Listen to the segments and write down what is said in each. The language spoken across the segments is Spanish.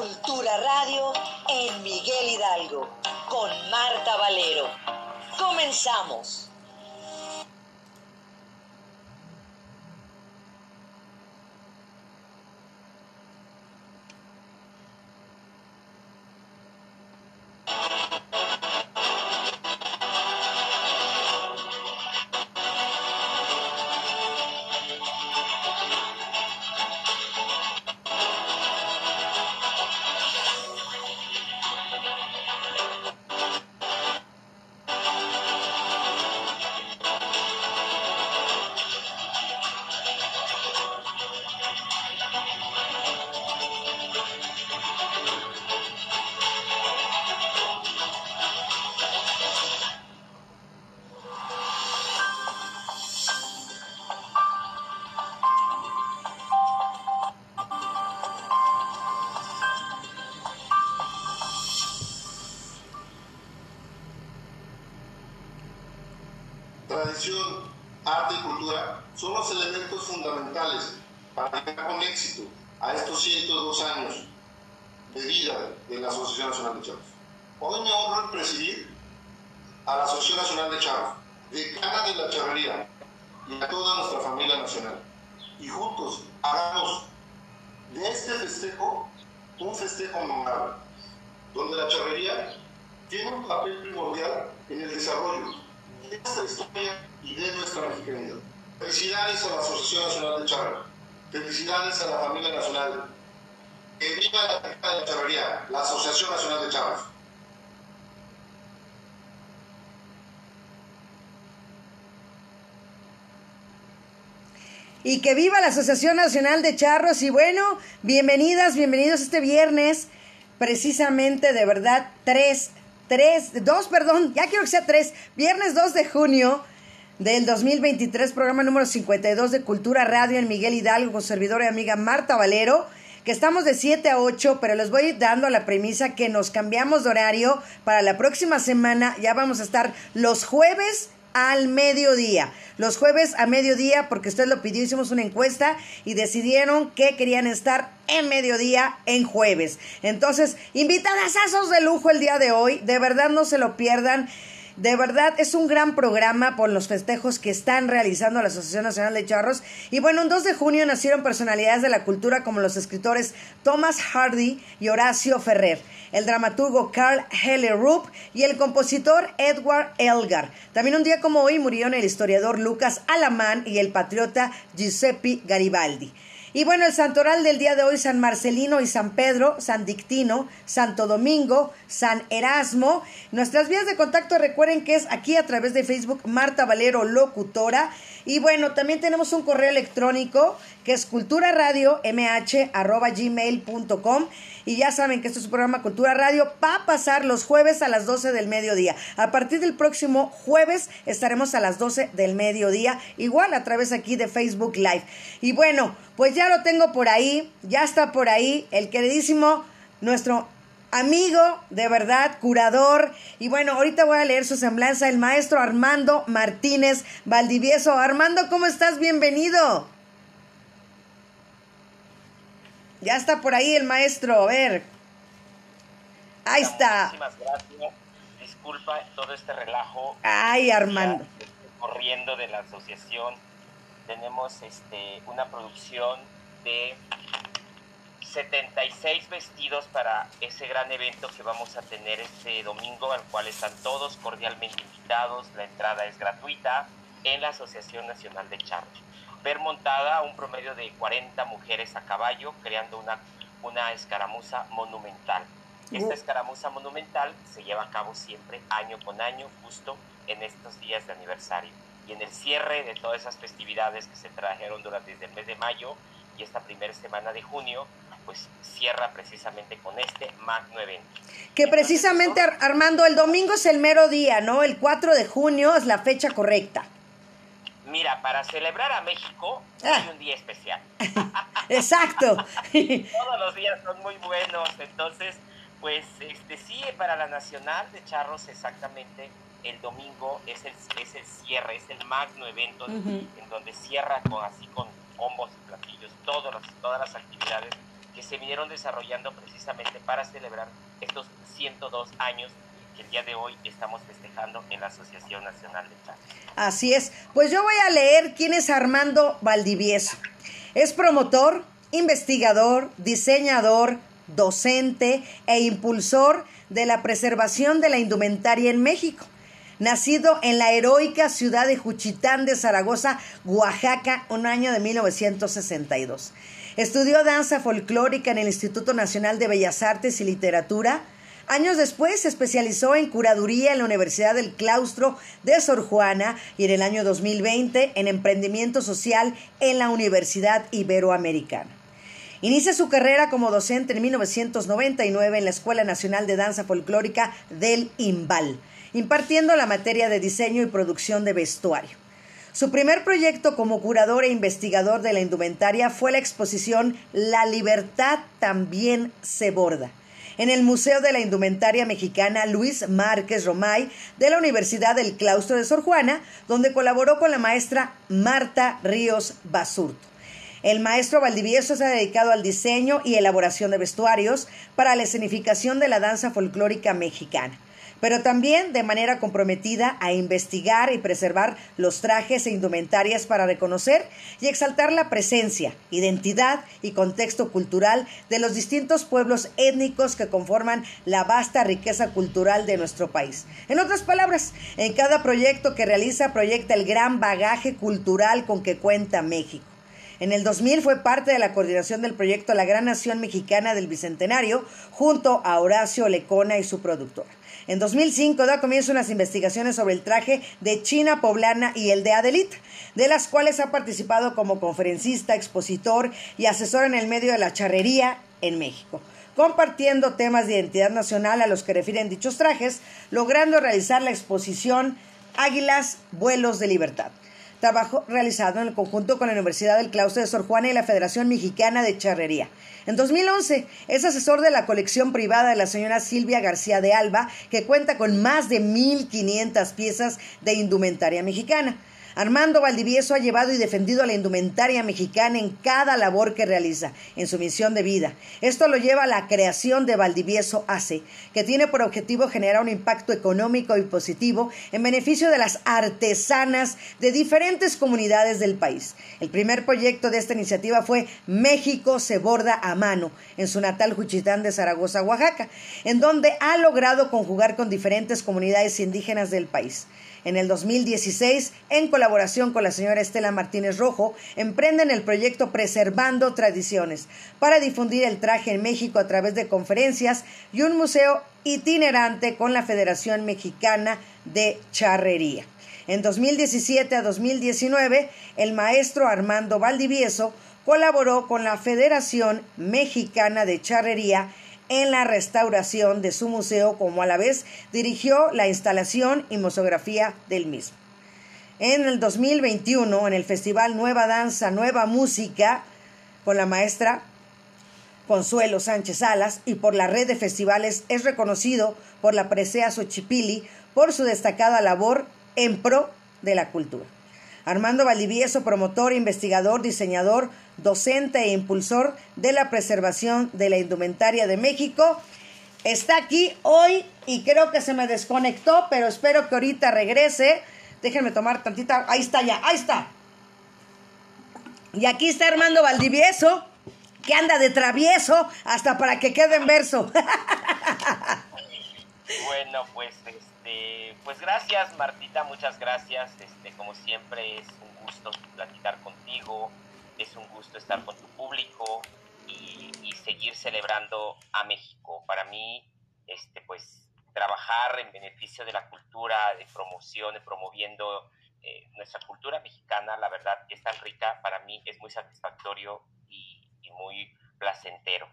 Cultura Radio en Miguel Hidalgo con Marta Valero. Comenzamos. Y que viva la Asociación Nacional de Charros. Y bueno, bienvenidas, bienvenidos este viernes, precisamente de verdad, 3, 3, 2, perdón, ya quiero que sea 3, viernes 2 de junio del 2023, programa número 52 de Cultura Radio en Miguel Hidalgo, con servidora y amiga Marta Valero que estamos de 7 a 8, pero les voy dando la premisa que nos cambiamos de horario para la próxima semana. Ya vamos a estar los jueves al mediodía. Los jueves a mediodía, porque usted lo pidió, hicimos una encuesta y decidieron que querían estar en mediodía en jueves. Entonces, invitadas asos de lujo el día de hoy. De verdad no se lo pierdan. De verdad es un gran programa por los festejos que están realizando la Asociación Nacional de Charros. Y bueno, un 2 de junio nacieron personalidades de la cultura como los escritores Thomas Hardy y Horacio Ferrer, el dramaturgo Carl Heller Rupp y el compositor Edward Elgar. También un día como hoy murieron el historiador Lucas Alamán y el patriota Giuseppe Garibaldi. Y bueno, el santoral del día de hoy, San Marcelino y San Pedro, San Dictino, Santo Domingo, San Erasmo. Nuestras vías de contacto recuerden que es aquí a través de Facebook Marta Valero Locutora. Y bueno, también tenemos un correo electrónico que es culturaradiomh.gmail.com y ya saben que este es su programa Cultura Radio va a pasar los jueves a las 12 del mediodía. A partir del próximo jueves estaremos a las 12 del mediodía, igual a través aquí de Facebook Live. Y bueno, pues ya lo tengo por ahí, ya está por ahí el queridísimo nuestro amigo, de verdad, curador. Y bueno, ahorita voy a leer su semblanza, el maestro Armando Martínez Valdivieso. Armando, ¿cómo estás? Bienvenido. Ya está por ahí el maestro, a ver. Ahí está. Muchísimas gracias. Disculpa todo este relajo. Ay, Armando. Corriendo de la asociación. Tenemos este una producción de 76 vestidos para ese gran evento que vamos a tener este domingo, al cual están todos cordialmente invitados. La entrada es gratuita en la Asociación Nacional de Charros ver montada un promedio de 40 mujeres a caballo, creando una, una escaramuza monumental. Esta escaramuza monumental se lleva a cabo siempre, año con año, justo en estos días de aniversario. Y en el cierre de todas esas festividades que se trajeron durante el mes de mayo y esta primera semana de junio, pues cierra precisamente con este magno evento. Que precisamente, Armando, el domingo es el mero día, ¿no? El 4 de junio es la fecha correcta. Mira, para celebrar a México ah. hay un día especial. Exacto. Todos los días son muy buenos, entonces, pues este sí, para la Nacional de Charros exactamente el domingo es el, es el cierre, es el magno evento en donde cierra con así con combos y platillos todas las, todas las actividades que se vinieron desarrollando precisamente para celebrar estos 102 años que el día de hoy estamos festejando en la Asociación Nacional de Charros. Así es. Pues yo voy a leer quién es Armando Valdivieso. Es promotor, investigador, diseñador, docente e impulsor de la preservación de la indumentaria en México. Nacido en la heroica ciudad de Juchitán de Zaragoza, Oaxaca, un año de 1962. Estudió danza folclórica en el Instituto Nacional de Bellas Artes y Literatura. Años después se especializó en curaduría en la Universidad del Claustro de Sor Juana y en el año 2020 en emprendimiento social en la Universidad Iberoamericana. Inicia su carrera como docente en 1999 en la Escuela Nacional de Danza Folclórica del IMBAL, impartiendo la materia de diseño y producción de vestuario. Su primer proyecto como curador e investigador de la indumentaria fue la exposición La libertad también se borda en el Museo de la Indumentaria Mexicana Luis Márquez Romay de la Universidad del Claustro de Sor Juana, donde colaboró con la maestra Marta Ríos Basurto. El maestro Valdivieso se ha dedicado al diseño y elaboración de vestuarios para la escenificación de la danza folclórica mexicana pero también de manera comprometida a investigar y preservar los trajes e indumentarias para reconocer y exaltar la presencia, identidad y contexto cultural de los distintos pueblos étnicos que conforman la vasta riqueza cultural de nuestro país. En otras palabras, en cada proyecto que realiza proyecta el gran bagaje cultural con que cuenta México. En el 2000 fue parte de la coordinación del proyecto La Gran Nación Mexicana del Bicentenario, junto a Horacio Lecona y su productora. En 2005 da comienzo unas investigaciones sobre el traje de China poblana y el de Adelita, de las cuales ha participado como conferencista, expositor y asesor en el medio de la charrería en México compartiendo temas de identidad nacional a los que refieren dichos trajes, logrando realizar la exposición Águilas, Vuelos de Libertad trabajo realizado en el conjunto con la Universidad del Claustro de Sor Juana y la Federación Mexicana de Charrería. En 2011 es asesor de la colección privada de la señora Silvia García de Alba, que cuenta con más de 1.500 piezas de indumentaria mexicana. Armando Valdivieso ha llevado y defendido a la indumentaria mexicana en cada labor que realiza, en su misión de vida. Esto lo lleva a la creación de Valdivieso ACE, que tiene por objetivo generar un impacto económico y positivo en beneficio de las artesanas de diferentes comunidades del país. El primer proyecto de esta iniciativa fue México se borda a mano, en su natal Juchitán de Zaragoza, Oaxaca, en donde ha logrado conjugar con diferentes comunidades indígenas del país. En el 2016, en colaboración con la señora Estela Martínez Rojo, emprenden el proyecto Preservando Tradiciones para difundir el traje en México a través de conferencias y un museo itinerante con la Federación Mexicana de Charrería. En 2017 a 2019, el maestro Armando Valdivieso colaboró con la Federación Mexicana de Charrería en la restauración de su museo, como a la vez dirigió la instalación y mosografía del mismo. En el 2021, en el Festival Nueva Danza, Nueva Música, con la maestra Consuelo Sánchez Salas y por la red de festivales, es reconocido por la Presea Xochipili por su destacada labor en pro de la cultura. Armando Valdivieso, promotor, investigador, diseñador, docente e impulsor de la preservación de la indumentaria de México. Está aquí hoy y creo que se me desconectó, pero espero que ahorita regrese. Déjenme tomar tantita. Ahí está ya, ahí está. Y aquí está Armando Valdivieso, que anda de travieso hasta para que quede en verso. bueno, pues este, pues gracias Martita, muchas gracias. Este, como siempre es un gusto platicar contigo es un gusto estar con tu público y, seguir celebrando a México. Para mí, este, pues, trabajar en beneficio de la cultura, de promoción, de promoviendo eh, nuestra cultura mexicana, la verdad es tan rica, para mí es muy satisfactorio y, muy placentero.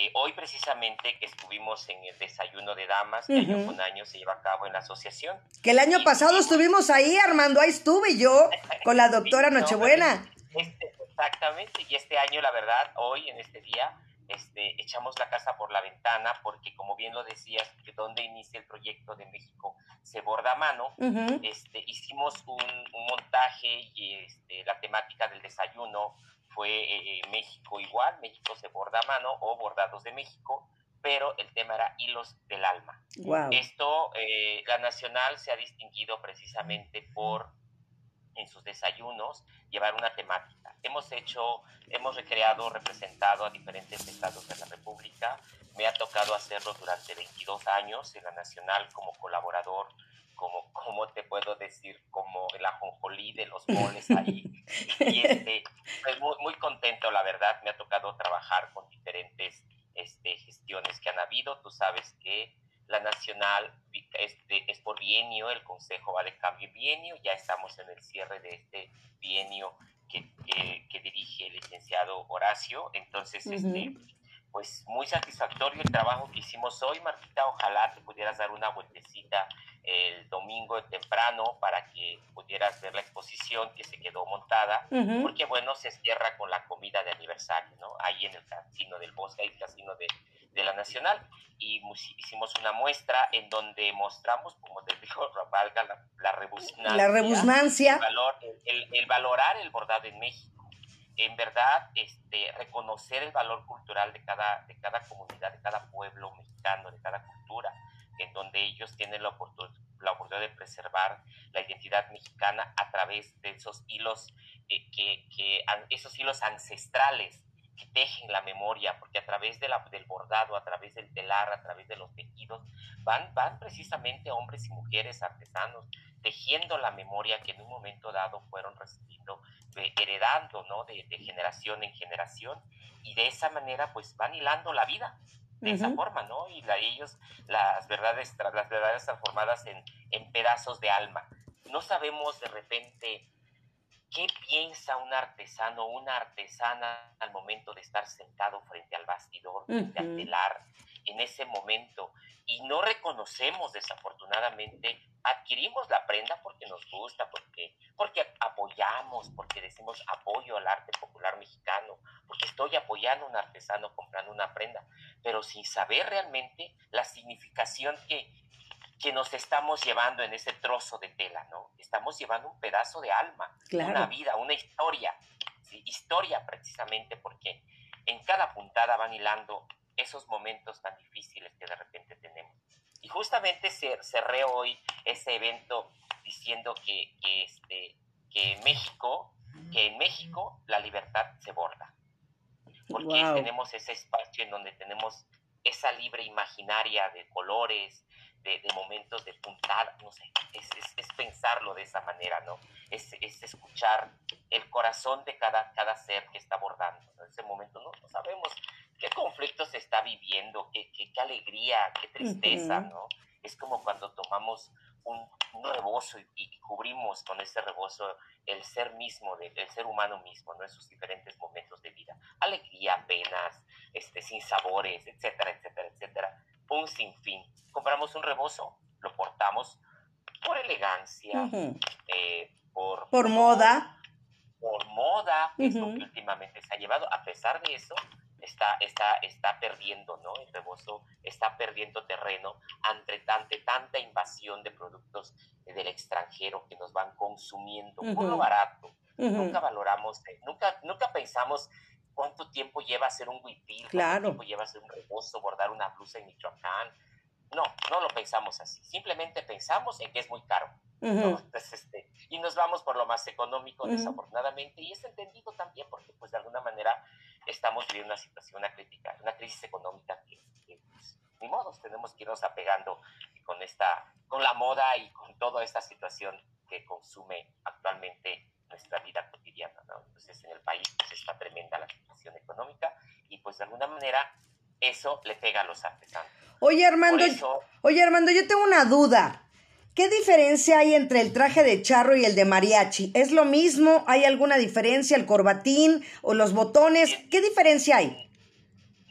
Eh, hoy precisamente que estuvimos en el desayuno de damas, que año con año se lleva a cabo en la asociación. Que el año pasado estuvimos ahí, Armando, ahí estuve yo con la doctora Nochebuena. Este, Exactamente, y este año, la verdad, hoy, en este día, este, echamos la casa por la ventana porque, como bien lo decías, que donde inicia el proyecto de México se borda a mano, este, hicimos un, montaje y este, la temática del desayuno fue eh, México igual, México se borda a mano o bordados de México, pero el tema era hilos del alma. Esto, eh, la Nacional se ha distinguido precisamente por en sus desayunos llevar una temática. Hemos hecho, hemos recreado, representado a diferentes estados de la República. Me ha tocado hacerlo durante 22 años en la Nacional como colaborador, como, como te puedo decir, como el ajonjolí de los moles ahí. y este, pues muy, muy contento, la verdad. Me ha tocado trabajar con diferentes este, gestiones que han habido. Tú sabes que la nacional este, es por bienio, el Consejo va de cambio bienio, ya estamos en el cierre de este bienio que, que, dirige el licenciado Horacio, entonces, este, pues muy satisfactorio el trabajo que hicimos hoy, Marquita, ojalá te pudieras dar una vueltecita el domingo temprano para que pudieras ver la exposición que se quedó montada, porque bueno, se cierra con la comida de aniversario, ¿no? Ahí en el casino del Bosque, el casino de, de la Nacional, y hicimos una muestra en donde mostramos, como te digo, valga la, la rebusnancia. La rebusnancia. El, valor, el, el, valorar el bordado en México. En verdad, este, reconocer el valor cultural de cada, de cada comunidad, de cada pueblo mexicano, de cada cultura, en donde ellos tienen la oportunidad, de preservar la identidad mexicana a través de esos hilos, eh, que, esos hilos ancestrales que tejen la memoria, porque a través de la, del bordado, a través del telar, a través de los tejidos, van, van precisamente hombres y mujeres artesanos tejiendo la memoria que en un momento dado fueron recibiendo, eh, heredando, ¿no? De, generación en generación, y de esa manera pues van hilando la vida, de esa forma, ¿no? Y la, ellos, las verdades, las verdades transformadas en, en pedazos de alma. No sabemos de repente ¿Qué piensa un artesano una artesana al momento de estar sentado frente al bastidor, frente al telar, en ese momento? Y no reconocemos, desafortunadamente, adquirimos la prenda porque nos gusta, porque, porque apoyamos, porque decimos apoyo al arte popular mexicano, porque estoy apoyando a un artesano comprando una prenda, pero sin saber realmente la significación que, que nos estamos llevando en ese trozo de tela, ¿no? Estamos llevando un pedazo de alma, una vida, una historia, historia precisamente porque en cada puntada van hilando esos momentos tan difíciles que de repente tenemos. Y justamente cerré hoy ese evento diciendo que, que, este, que en México, que en México la libertad se borda. Porque tenemos ese espacio en donde tenemos esa libre imaginaria de colores, de, momentos de puntada, no sé, es, es, pensarlo de esa manera, ¿no? Es, es, escuchar el corazón de cada, cada ser que está abordando. En ese momento no, no sabemos qué conflicto se está viviendo, qué, qué, qué alegría, qué tristeza, ¿no? Es como cuando tomamos un, un rebozo y, cubrimos con ese rebozo el ser mismo, de, el ser humano mismo, ¿no? Esos diferentes momentos de vida. Alegría, penas, este, sin sabores, etcétera, etcétera, etcétera un sinfín. Compramos un rebozo, lo portamos por elegancia, eh, por, por moda. Por moda, es lo que últimamente se ha llevado. A pesar de eso, está, está, está perdiendo, ¿no? El rebozo está perdiendo terreno ante, tanta invasión de productos del extranjero que nos van consumiendo por lo barato. Nunca valoramos, nunca, nunca pensamos cuánto tiempo lleva hacer un huipil, claro. cuánto tiempo lleva hacer un rebozo, bordar una blusa en Michoacán. No, no lo pensamos así. Simplemente pensamos en que es muy caro. este, y nos vamos por lo más económico, desafortunadamente, y es entendido también porque, pues, de alguna manera estamos viviendo una situación, una crítica, una crisis económica que, pues, ni modo, tenemos que irnos apegando con esta, con la moda y con toda esta situación que consume actualmente nuestra vida cotidiana, ¿no? Entonces en el país pues está tremenda la situación económica y pues de alguna manera eso le pega a los artesanos. Oye Armando, oye Armando, yo tengo una duda. ¿Qué diferencia hay entre el traje de charro y el de mariachi? ¿Es lo mismo? ¿Hay alguna diferencia? ¿El corbatín o los botones? ¿Qué diferencia hay?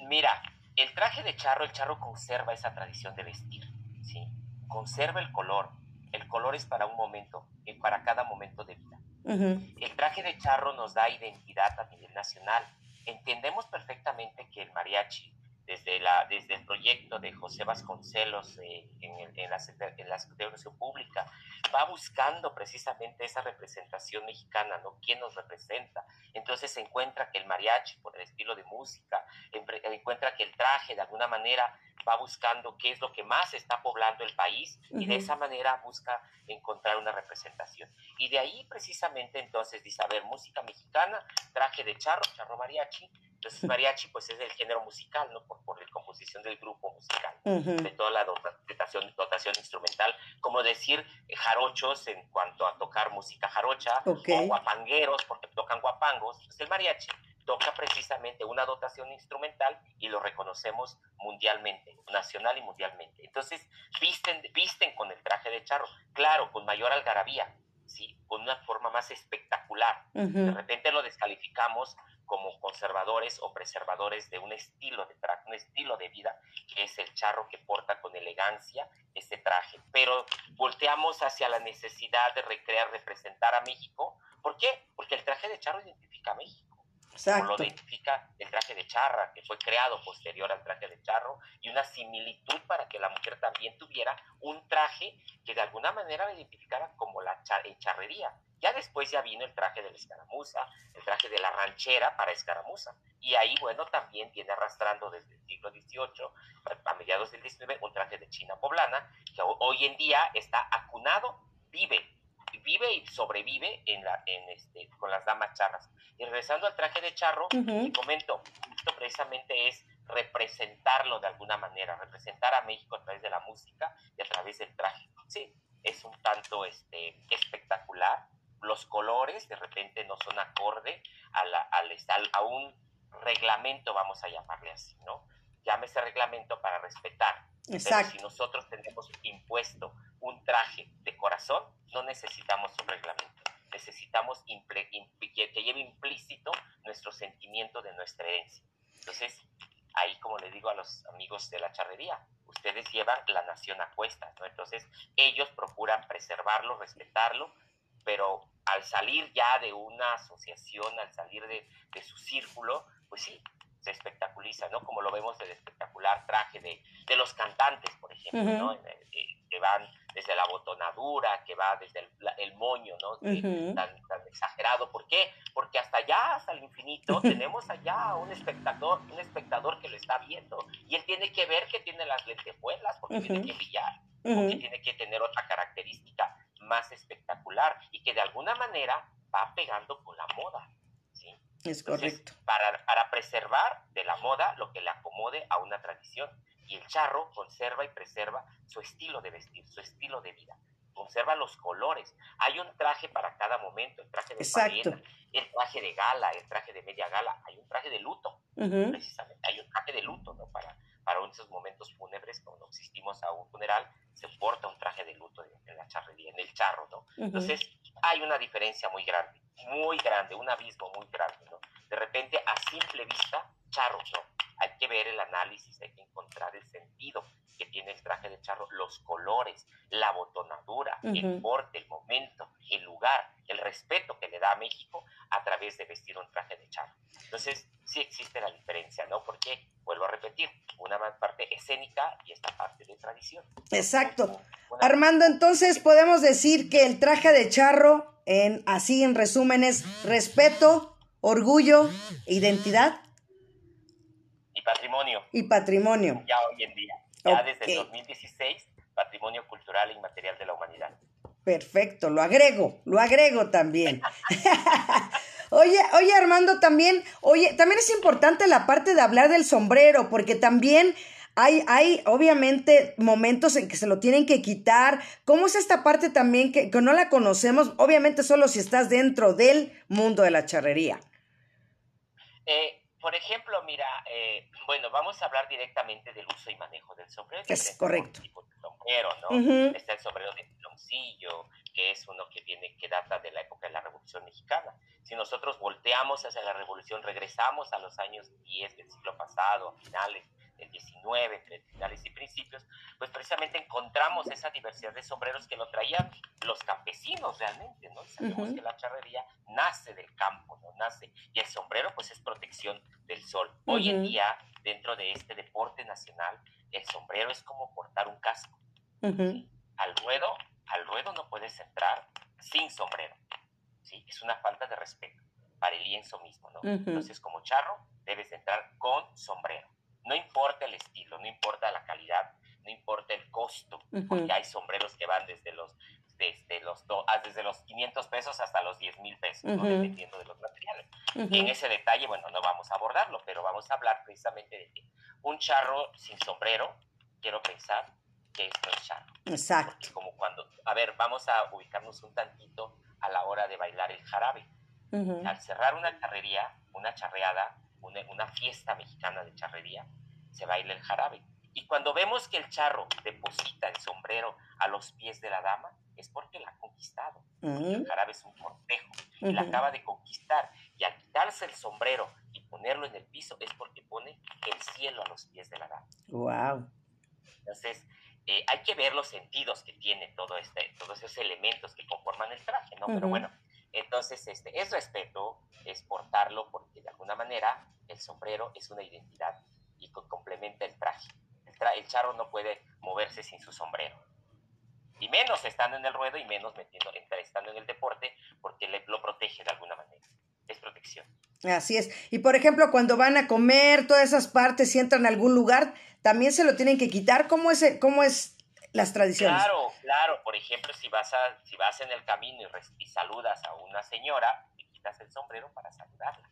Mira, el traje de charro, el charro conserva esa tradición de vestir, ¿sí? Conserva el color. El color es para un momento, y para cada momento de vida. El traje de charro nos da identidad a nivel nacional. Entendemos perfectamente que el mariachi desde, la, desde el proyecto de José Vasconcelos eh, en, en, la, en la Secretaría de Pública, va buscando precisamente esa representación mexicana, ¿no? ¿Quién nos representa? Entonces se encuentra que el mariachi, por el estilo de música, encuentra que el traje de alguna manera va buscando qué es lo que más está poblando el país y de esa manera busca encontrar una representación. Y de ahí precisamente entonces dice, a ver, música mexicana, traje de charro, charro mariachi, entonces, mariachi, pues es el género musical, ¿no? Por, por la composición del grupo musical, de toda la dotación, dotación instrumental, como decir eh, jarochos en cuanto a tocar música jarocha, o guapangueros, porque tocan guapangos. Pues el mariachi toca precisamente una dotación instrumental y lo reconocemos mundialmente, nacional y mundialmente. Entonces, visten, visten con el traje de charro, claro, con mayor algarabía, ¿sí? con una forma más espectacular. De repente lo descalificamos como conservadores o preservadores de un estilo de traje, un estilo de vida, que es el charro que porta con elegancia este traje. Pero volteamos hacia la necesidad de recrear, representar a México. ¿Por qué? Porque el traje de charro identifica a México. Lo identifica el traje de charra, que fue creado posterior al traje de charro, y una similitud para que la mujer también tuviera un traje que de alguna manera la identificara como la charrería. Ya después ya vino el traje de la escaramuza, el traje de la ranchera para escaramuza. Y ahí, bueno, también viene arrastrando desde el siglo XVIII, a mediados del XIX, un traje de china poblana, que hoy en día está acunado, vive vive y sobrevive en la, en este, con las damas charras. Y regresando al traje de charro, y comento, esto precisamente es representarlo de alguna manera, representar a México a través de la música y a través del traje. Sí, es un tanto este, espectacular. Los colores de repente no son acorde a, la, al, a un reglamento, vamos a llamarle así, ¿no? Llámese reglamento para respetar. Exacto. Pero si nosotros tenemos impuesto un traje de corazón, no necesitamos un reglamento. Necesitamos que lleve implícito nuestro sentimiento de nuestra herencia. Entonces, ahí como le digo a los amigos de la charrería, ustedes llevan la nación a cuestas, ¿no? Entonces, ellos procuran preservarlo, respetarlo, pero al salir ya de una asociación, al salir de, de su círculo, pues sí, se espectaculiza, ¿no? Como lo vemos el espectacular traje de, de los cantantes, por ejemplo, ¿no? Eh, que van desde la botonadura, que va desde el, moño, ¿no? tan, tan, exagerado. ¿Por qué? Porque hasta allá, hasta el infinito, tenemos allá un espectador, un espectador que lo está viendo. Y él tiene que ver que tiene las lentejuelas, porque tiene que brillar, porque tiene que tener otra característica más espectacular y que de alguna manera va pegando con la moda. ¿sí? Es correcto. Para, para preservar de la moda lo que le acomode a una tradición y el charro conserva y preserva su estilo de vestir, su estilo de vida. Conserva los colores. Hay un traje para cada momento, el traje de Exacto. el traje de gala, el traje de media gala, hay un traje de luto, precisamente, hay un traje de luto, ¿no? Para, para esos momentos fúnebres, cuando asistimos a un funeral, se porta un traje de luto en, la charrería, en el charro, ¿no? Entonces, hay una diferencia muy grande, muy grande, un abismo muy grande, ¿no? De repente, a simple vista, charro, ¿no? Hay que ver el análisis, hay que encontrar el sentido que tiene el traje de charro, los colores, la botonadura, el porte, el momento, el lugar, el respeto que le da a México a través de vestir un traje de charro. Entonces, sí existe la diferencia, ¿no? Porque, vuelvo a repetir, una parte escénica y esta parte de tradición. Exacto. Armando, entonces podemos decir que el traje de charro, en, así en resumen, es respeto, orgullo, identidad patrimonio. Y patrimonio. Ya hoy en día. Ya desde el 2016, patrimonio cultural e inmaterial de la humanidad. Perfecto, lo agrego, lo agrego también. oye, oye Armando, también, oye, también es importante la parte de hablar del sombrero, porque también hay, hay obviamente momentos en que se lo tienen que quitar. ¿Cómo es esta parte también que, que no la conocemos? Obviamente solo si estás dentro del mundo de la charrería. Eh, por ejemplo, mira, eh, bueno, vamos a hablar directamente del uso y manejo del sombrero. Es correcto. Tipo de sombrero, ¿no? Está el sombrero de piloncillo, que es uno que viene, que data de la época de la Revolución Mexicana. Si nosotros volteamos hacia la Revolución, regresamos a los años 10 del siglo pasado, a finales del 19, entre finales y principios, pues precisamente encontramos esa diversidad de sombreros que lo traían los campesinos realmente, ¿no? Sabemos que la charrería nace del campo, ¿no? Nace, y el sombrero pues es protección del sol. Hoy en día, dentro de este deporte nacional, el sombrero es como portar un casco. Al ruedo, al ruedo no puedes entrar sin sombrero, ¿sí? Es una falta de respeto para el lienzo mismo, ¿no? Entonces, como charro, debes entrar con sombrero. No importa el estilo, no importa la calidad, no importa el costo, porque hay sombreros que van desde los desde los, ah, desde los 500 pesos hasta los 10 mil pesos, dependiendo de los materiales. En ese detalle, bueno, no vamos a abordarlo, pero vamos a hablar precisamente de un charro sin sombrero, quiero pensar que esto es charro. Exacto. como cuando, a ver, vamos a ubicarnos un tantito a la hora de bailar el jarabe. Al cerrar una charrería, una charreada, una, una fiesta mexicana de charrería, se baila el jarabe. Y cuando vemos que el charro deposita el sombrero a los pies de la dama, es porque la ha conquistado. El jarabe es un cortejo y la acaba de conquistar. Y al quitarse el sombrero y ponerlo en el piso, es porque pone el cielo a los pies de la dama. Wow. Entonces, eh, hay que ver los sentidos que tiene todo este, todos esos elementos que conforman el traje, ¿no? Pero bueno, entonces este, es respeto, es portarlo, porque de alguna manera el sombrero es una identidad y complementa el traje. El, charro no puede moverse sin su sombrero. Y menos estando en el ruedo y menos metiendo, estando en el deporte, porque le, lo protege de alguna manera. Es protección. Así es. Y por ejemplo, cuando van a comer, todas esas partes, si entran a algún lugar, también se lo tienen que quitar. ¿Cómo es, cómo es las tradiciones? Claro, claro. Por ejemplo, si vas, a, si vas en el camino y, y saludas a una señora, te quitas el sombrero para saludarla.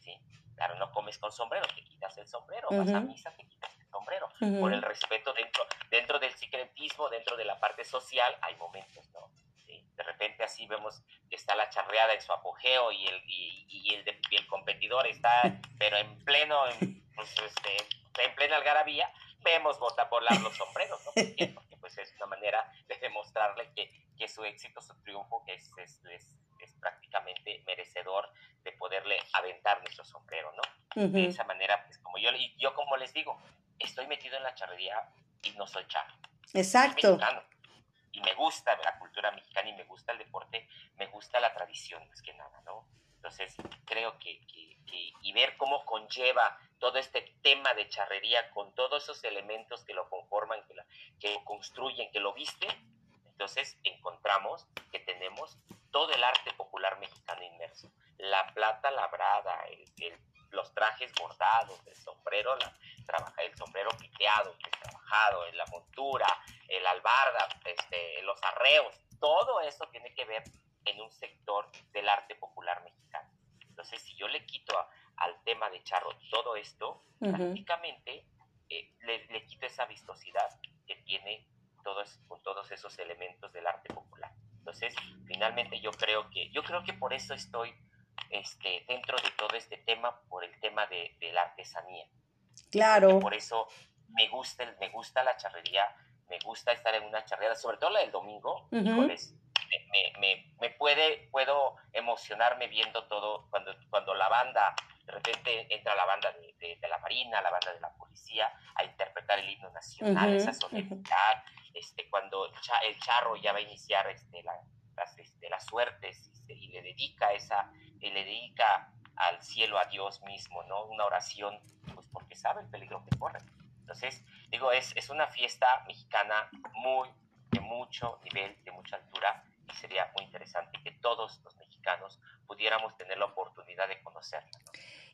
¿sí? Claro, no comes con sombrero, te quitas el sombrero, vas a misa, te quitas el sombrero. Por el respeto dentro, dentro del secretismo, dentro de la parte social, hay momentos, ¿no? De repente así vemos que está la charreada en su apogeo y el, y, el, el competidor está, pero en pleno, pues, este, en plena algarabía, vemos votar por los sombreros, ¿no? Porque pues es una manera de demostrarle que, que su éxito, su triunfo es, es, es, es prácticamente merecedor de poderle aventar nuestro sombrero, ¿no? De esa manera, pues como yo, y yo como les digo, estoy metido en la charrería y no soy charro. Exacto. y me gusta la cultura mexicana y me gusta el deporte, me gusta la tradición más que nada, ¿no? Entonces, creo que, y ver cómo conlleva todo este tema de charrería con todos esos elementos que lo conforman, que, que lo construyen, que lo visten, entonces encontramos que tenemos todo el arte popular mexicano inmerso. La plata labrada, el, los trajes bordados, el sombrero, la, el sombrero piteado, el trabajado, la montura, el albarda, este, los arreos, todo eso tiene que ver en un sector del arte popular mexicano. Entonces, si yo le quito al tema de charro todo esto, prácticamente eh, le, le quito esa vistosidad que tiene todos, con todos esos elementos del arte popular. Entonces, finalmente yo creo que, yo creo que por eso estoy este, dentro de todo este tema, por el tema de, la artesanía. Claro. por eso me gusta, me gusta la charrería, me gusta estar en una charreada, sobre todo la del domingo, me, me, me, puede, puedo emocionarme viendo todo, cuando, cuando la banda, de repente entra la banda de, de, la Marina, la banda de la policía, a interpretar el himno nacional, esa solemnidad, este, cuando el, charro ya va a iniciar este, las, este, las suertes este, y le dedica esa, y le dedica al cielo a Dios mismo, ¿no? Una oración, pues porque sabe el peligro que corre. Entonces, digo, es, es una fiesta mexicana muy, de mucho nivel, de mucha altura, y sería muy interesante que todos los mexicanos pudiéramos tener la oportunidad de conocerla.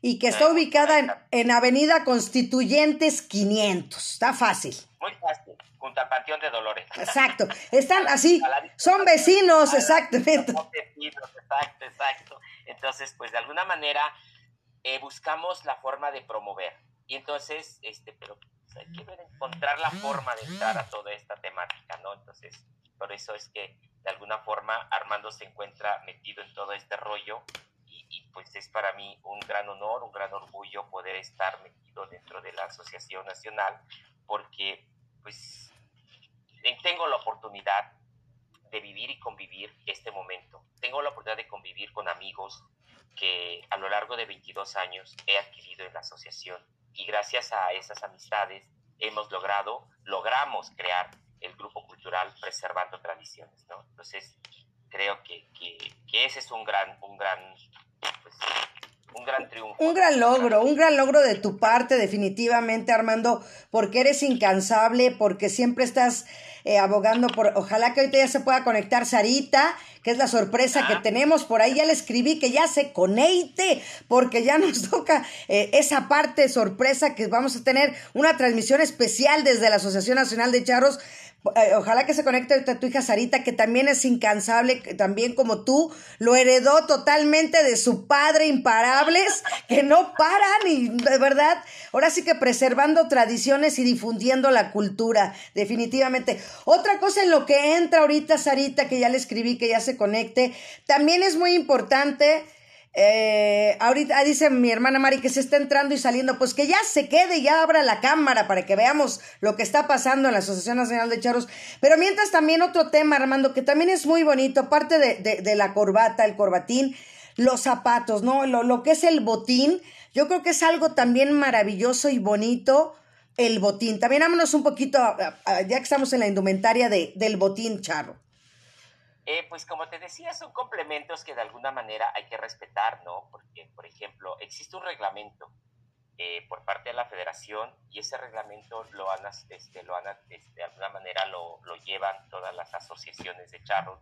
Y que está ubicada en, en, Avenida Constituyentes 500, está fácil. Muy fácil, junto al Panteón de Dolores. Exacto, están así, son vecinos, exactamente. Son vecinos, exacto, exacto. Entonces, pues de alguna manera eh, buscamos la forma de promover. Y entonces, este, pero pues, hay que encontrar la forma de entrar a toda esta temática, ¿no? Entonces, por eso es que de alguna forma Armando se encuentra metido en todo este rollo y, pues es para mí un gran honor, un gran orgullo poder estar metido dentro de la Asociación Nacional porque pues tengo la oportunidad de vivir y convivir este momento. Tengo la oportunidad de convivir con amigos que a lo largo de 22 años he adquirido en la asociación y gracias a esas amistades hemos logrado, logramos crear el Grupo Cultural preservando tradiciones, ¿no? Entonces, creo que, que, ese es un gran, un gran, pues, un gran triunfo. Un gran logro, un gran logro de tu parte, definitivamente, Armando, porque eres incansable, porque siempre estás eh, abogando por, ojalá que ahorita ya se pueda conectar Sarita, que es la sorpresa que ah. tenemos, por ahí ya le escribí que ya se conecte, porque ya nos toca eh, esa parte sorpresa que vamos a tener una transmisión especial desde la Asociación Nacional de Charros eh, ojalá que se conecte ahorita tu hija Sarita, que también es incansable, que también como tú, lo heredó totalmente de su padre, imparables, que no paran y de verdad, ahora sí que preservando tradiciones y difundiendo la cultura, definitivamente. Otra cosa en lo que entra ahorita Sarita, que ya le escribí, que ya se conecte, también es muy importante eh, ahorita dice mi hermana Mari que se está entrando y saliendo, pues que ya se quede ya abra la cámara para que veamos lo que está pasando en la Asociación Nacional de Charros. Pero mientras también otro tema, Armando, que también es muy bonito, aparte de, la corbata, el corbatín, los zapatos, ¿no? Lo, lo, que es el botín, yo creo que es algo también maravilloso y bonito el botín. También vámonos un poquito, ya que estamos en la indumentaria de, del botín, charro. Eh, pues como te decía, son complementos que de alguna manera hay que respetar, ¿no? Porque, por ejemplo, existe un reglamento eh, por parte de la federación y ese reglamento lo han, este, lo han, este, de alguna manera lo, lo, llevan todas las asociaciones de charros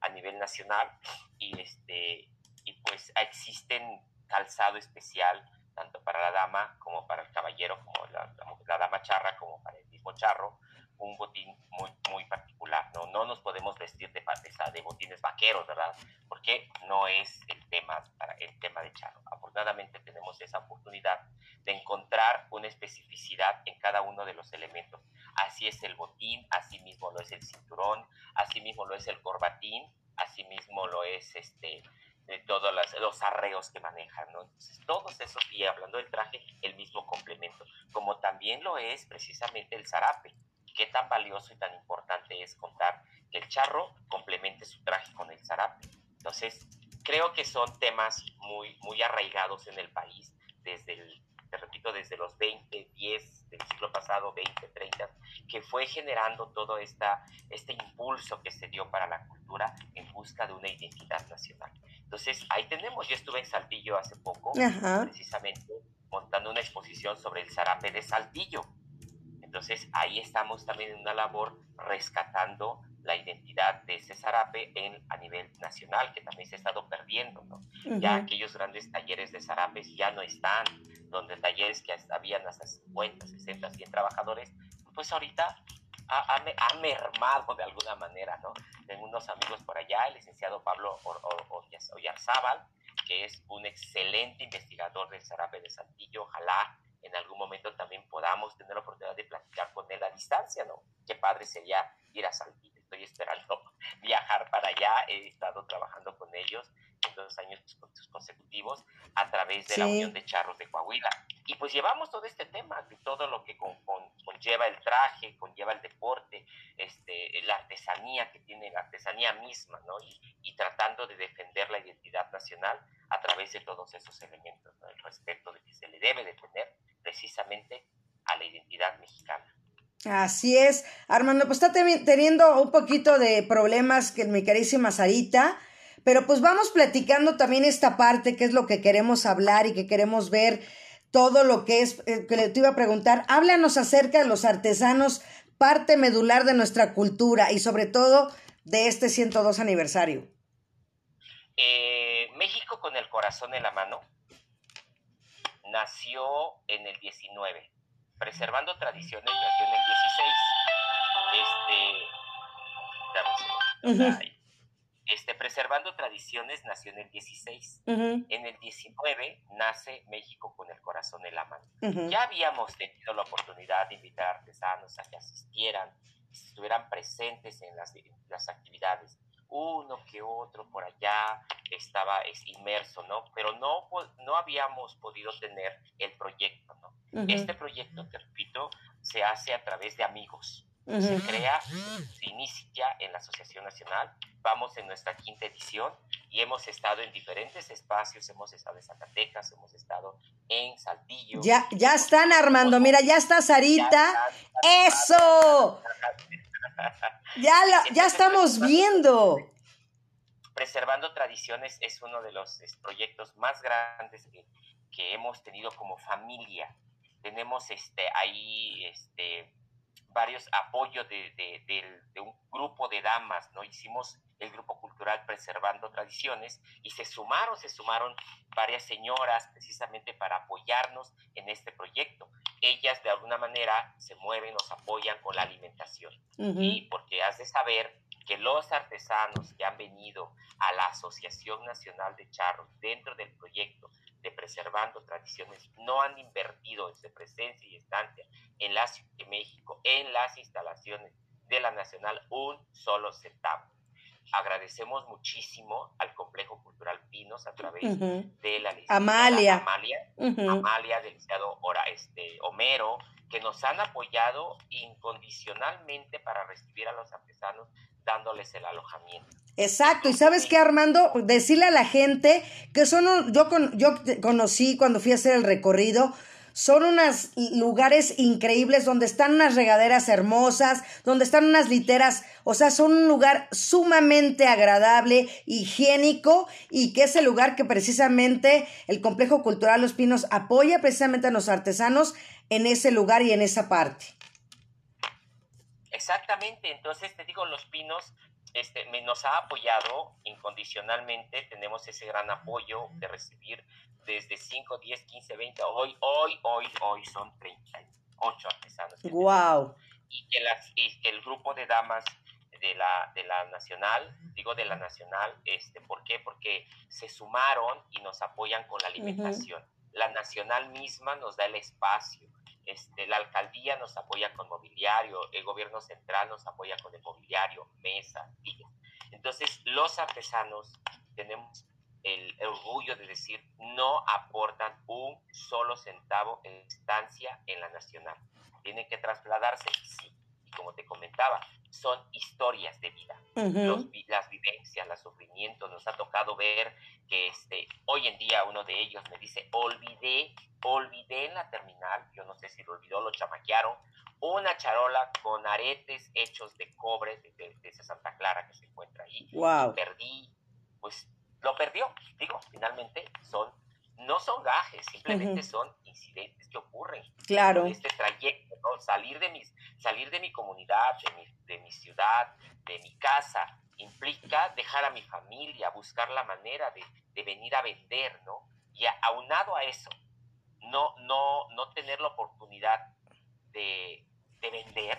a nivel nacional y, este, y pues existen calzado especial tanto para la dama como para el caballero, como la, la dama charra como para el mismo charro, un botín muy, muy particular, ¿no? No nos podemos vestir de, de, de botines vaqueros, ¿verdad? Porque no es el tema, para el tema de charro. Afortunadamente tenemos esa oportunidad de encontrar una especificidad en cada uno de los elementos. Así es el botín, así mismo lo es el cinturón, así mismo lo es el corbatín, así mismo lo es este de todos los, los, arreos que manejan, ¿no? Entonces, todos esos, y hablando del traje, el mismo complemento, como también lo es precisamente el zarape qué tan valioso y tan importante es contar que el charro complemente su traje con el zarape. Entonces, creo que son temas muy, muy arraigados en el país desde el, te repito, desde los 20, 10 del siglo pasado, 20, 30, que fue generando todo esta, este impulso que se dio para la cultura en busca de una identidad nacional. Entonces, ahí tenemos, yo estuve en Saltillo hace poco, precisamente montando una exposición sobre el zarape de Saltillo entonces ahí estamos también en una labor rescatando la identidad de ese zarape en, a nivel nacional, que también se ha estado perdiendo, ¿no? Ya aquellos grandes talleres de zarapes ya no están, donde talleres que habían hasta 50, 60, 100 trabajadores, pues ahorita ha, ha, mermado de alguna manera, ¿no? Tengo unos amigos por allá, el licenciado Pablo Oyarzábal, que es un excelente investigador del zarape de Saltillo, ojalá en algún momento también podamos tener la oportunidad de platicar con él a distancia, ¿no? Qué padre sería ir a Saltillo. Estoy esperando viajar para allá. He estado trabajando con ellos en dos años consecutivos a través de la Unión de Charros de Coahuila. Y pues llevamos todo este tema, de todo lo que conlleva el traje, conlleva el deporte, este, la artesanía que tiene, la artesanía misma, ¿no? Y, y tratando de defender la identidad nacional a través de todos esos elementos, ¿no? el respeto de que se le debe de tener precisamente a la identidad mexicana. Así es, Armando, pues está teniendo un poquito de problemas que mi carísima Sarita, pero pues vamos platicando también esta parte, que es lo que queremos hablar y que queremos ver, todo lo que es, eh, que le te iba a preguntar, háblanos acerca de los artesanos, parte medular de nuestra cultura y sobre todo de este 102 aniversario. Eh, México con el corazón en la mano nació en el 19, preservando tradiciones nació en el 16. Este, este, preservando tradiciones nació en el 16. En el 19 nace México con el corazón en la mano. Ya habíamos tenido la oportunidad de invitar a artesanos a que asistieran, que estuvieran presentes en las, en las actividades uno que otro por allá estaba inmerso, ¿no? Pero no, no habíamos podido tener el proyecto, ¿no? Este proyecto, te repito, se hace a través de amigos. Se crea, se inicia en la Asociación Nacional. Vamos en nuestra quinta edición y hemos estado en diferentes espacios. Hemos estado en Zacatecas, hemos estado en Saltillo. Ya, ya están, Armando. Mira, ya está Sarita. ¡Eso! Ya, ya estamos viendo. Preservando Tradiciones es uno de los proyectos más grandes que, que hemos tenido como familia. Tenemos este, ahí este, varios apoyos de, de, un grupo de damas, ¿no? Hicimos el grupo cultural Preservando Tradiciones y se sumaron, se sumaron varias señoras precisamente para apoyarnos en este proyecto. Ellas de alguna manera se mueven, nos apoyan con la Y porque has de saber que los artesanos que han venido a la Asociación Nacional de Charros dentro del proyecto de Preservando Tradiciones no han invertido en su presencia y estancia en la Ciudad de México, en las instalaciones de la Nacional, un solo centavo. Agradecemos muchísimo al Complejo Cultural Pinos a través de la Amalia, Amalia, Amalia del este, Homero, que nos han apoyado incondicionalmente para recibir a los artesanos dándoles el alojamiento. Exacto, y sabes qué, Armando, decirle a la gente que son, yo, con, yo conocí cuando fui a hacer el recorrido, son unos lugares increíbles donde están unas regaderas hermosas, donde están unas literas, o sea, son un lugar sumamente agradable, higiénico y que es el lugar que precisamente el Complejo Cultural Los Pinos apoya precisamente a los artesanos en ese lugar y en esa parte. Exactamente, entonces te digo, Los Pinos este, nos ha apoyado incondicionalmente, tenemos ese gran apoyo de recibir desde 5, 10, 15, 20, hoy, hoy, hoy, hoy son 38 artesanos. ¡Wow! Y que, las, y que el grupo de damas de la, de la Nacional, digo de la Nacional, este, ¿por qué? Porque se sumaron y nos apoyan con la alimentación. La Nacional misma nos da el espacio, este, la alcaldía nos apoya con mobiliario, el gobierno central nos apoya con el mobiliario, mesa, sillas. Entonces, los artesanos tenemos el, orgullo de decir no aportan un solo centavo en estancia en la nacional. Tienen que trasladarse, sí. Y como te comentaba, son historias de vida. las vivencias, los sufrimientos. Nos ha tocado ver que este, hoy en día uno de ellos me dice, olvidé, olvidé en la terminal, yo no sé si lo olvidó, lo chamaquearon, una charola con aretes hechos de cobre de, esa Santa Clara que se encuentra ahí. Wow. perdí, pues lo perdió. Digo, finalmente son, no son gajes, simplemente son incidentes que ocurren. Claro. Este trayecto, ¿no? Salir de mis, salir de mi comunidad, de mi, de mi ciudad, de mi casa, implica dejar a mi familia, buscar la manera de, de venir a vender, ¿no? Y aunado a eso, no, no, no tener la oportunidad de, de vender,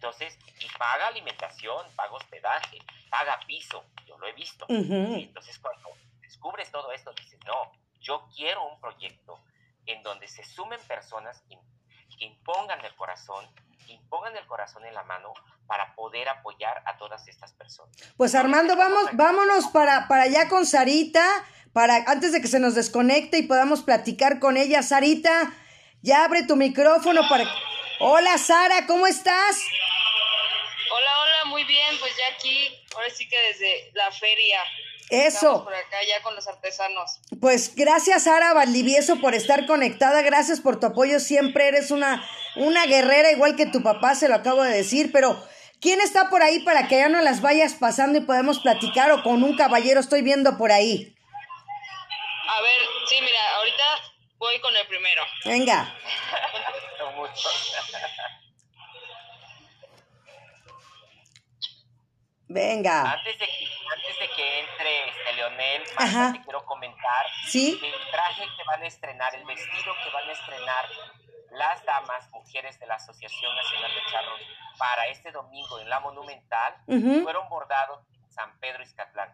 entonces, y paga alimentación, paga hospedaje, paga piso, yo lo he visto. Entonces, cuando descubres todo esto, dices, no, yo quiero un proyecto en donde se sumen personas que, impongan el corazón, que impongan el corazón en la mano para poder apoyar a todas estas personas. Pues Armando, vamos, vámonos para, para allá con Sarita, para antes de que se nos desconecte y podamos platicar con ella. Sarita, ya abre tu micrófono para... Hola Sara, ¿cómo estás? Hola, hola, muy bien, pues ya aquí, ahora sí que desde la feria. Eso. por acá ya con los artesanos. Pues gracias Sara Valdivieso por estar conectada, gracias por tu apoyo, siempre eres una, una guerrera igual que tu papá, se lo acabo de decir, pero ¿quién está por ahí para que ya no las vayas pasando y podemos platicar o con un caballero estoy viendo por ahí? A ver, sí, mira, ahorita voy con el primero. Venga. Venga. Antes de que, antes de que entre este Leonel, te quiero comentar ¿Sí? el traje que van a estrenar, el vestido que van a estrenar las damas, mujeres de la Asociación Nacional de Charros para este domingo en la Monumental fueron bordados en San Pedro Izcatlán.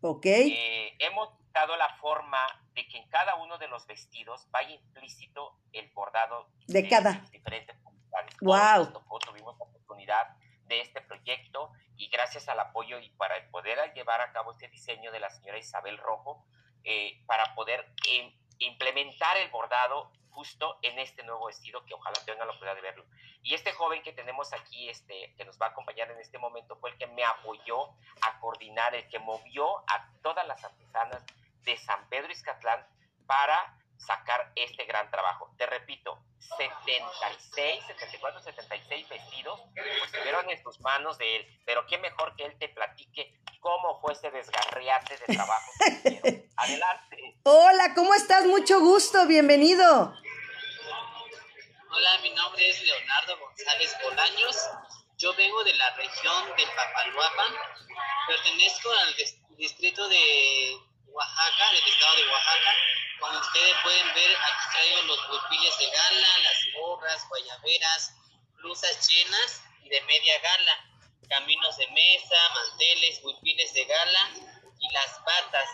Ok. Eh, hemos dado la forma de que en cada uno de los vestidos vaya implícito el bordado de, cada diferentes comunidades. Wow. tuvimos la oportunidad de este proyecto y gracias al apoyo y para poder llevar a cabo este diseño de la señora Isabel Rojo, eh, para poder em, implementar el bordado justo en este nuevo vestido que ojalá tengan la oportunidad de verlo. Y este joven que tenemos aquí, este, que nos va a acompañar en este momento, fue el que me apoyó a coordinar, el que movió a todas las artesanas de San Pedro Izcatlán para sacar este gran trabajo. Te repito, 76, 74, 76 vestidos, pues estuvieron en tus manos de él, pero qué mejor que él te platique cómo fue este desgarriate de trabajo. Adelante. Hola, ¿cómo estás? Mucho gusto, bienvenido. Hola, mi nombre es Leonardo González Bolaños. Yo vengo de la región del Papaloapan. Pertenezco al distrito de Oaxaca, del estado de Oaxaca. Como ustedes pueden ver, aquí traigo los huipiles de gala, las gorras, guayaberas, blusas llenas y de media gala, caminos de mesa, manteles, huipiles de gala y las batas.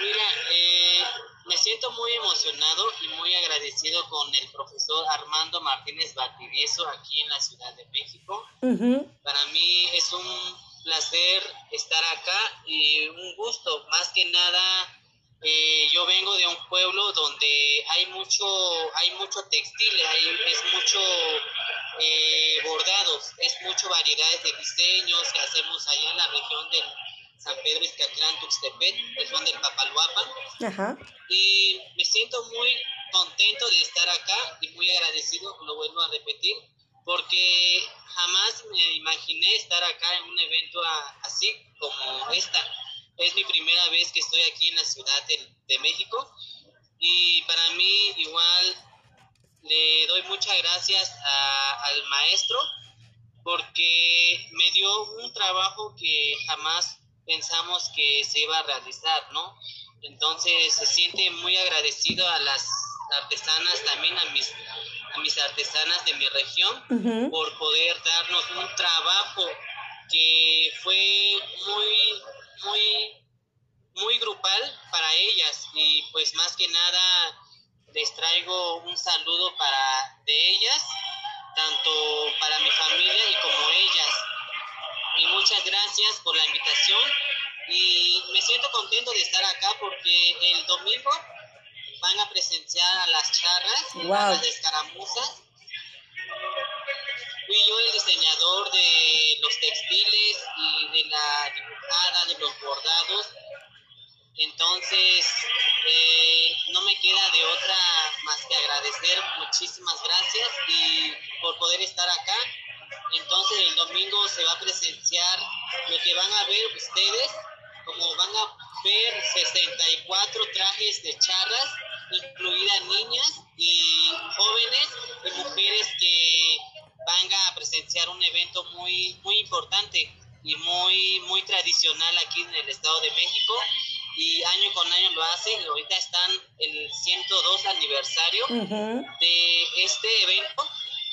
Mira, eh, me siento muy emocionado y muy agradecido con el profesor Armando Martínez Valdivieso aquí en la Ciudad de México. Para mí es un placer estar acá y un gusto. Más que nada, eh, yo vengo de un pueblo donde hay mucho, hay mucho textil, hay, es mucho eh, bordados, es mucho variedades de diseños que hacemos allá en la región del San Pedro Izcatlán, Tuxtepec, región del Papaloapan. Y me siento muy contento de estar acá y muy agradecido, lo vuelvo a repetir, porque jamás me imaginé estar acá en un evento así como esta. Es mi primera vez que estoy aquí en la Ciudad de, México y para mí igual le doy muchas gracias al maestro porque me dio un trabajo que jamás pensamos que se iba a realizar, ¿no? Entonces se siente muy agradecido a las artesanas, también a mis, a mis artesanas de mi región, por poder darnos un trabajo que fue muy, muy, muy grupal para ellas y pues más que nada les traigo un saludo para de ellas, tanto para mi familia y como ellas. Y muchas gracias por la invitación y me siento contento de estar acá porque el domingo van a presenciar a las charras, a las escaramuzas. Fui yo el diseñador de los textiles y de la dibujada, de los bordados. Entonces, eh, no me queda de otra más que agradecer muchísimas gracias y por poder estar acá. Entonces, el domingo se va a presenciar lo que van a ver ustedes, como van a ver 64 trajes de charras incluidas niñas y jóvenes y mujeres que van a presenciar un evento muy, muy importante y muy, muy tradicional aquí en el Estado de México y año con año lo hacen. Ahorita están el 102 aniversario de este evento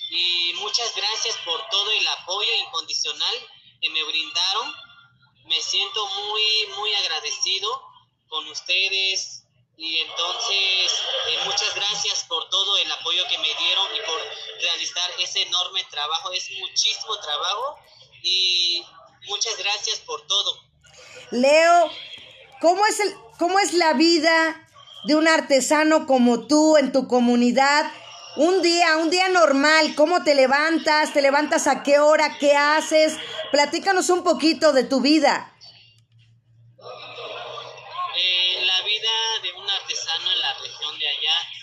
y muchas gracias por todo el apoyo incondicional que me brindaron. Me siento muy, muy agradecido con ustedes, y entonces, eh, muchas gracias por todo el apoyo que me dieron y por realizar ese enorme trabajo. Es muchísimo trabajo y muchas gracias por todo. Leo, ¿cómo es, el, cómo es la vida de un artesano como tú en tu comunidad? Un día, un día normal, ¿cómo te levantas? ¿Te levantas a qué hora? ¿Qué haces? Platícanos un poquito de tu vida.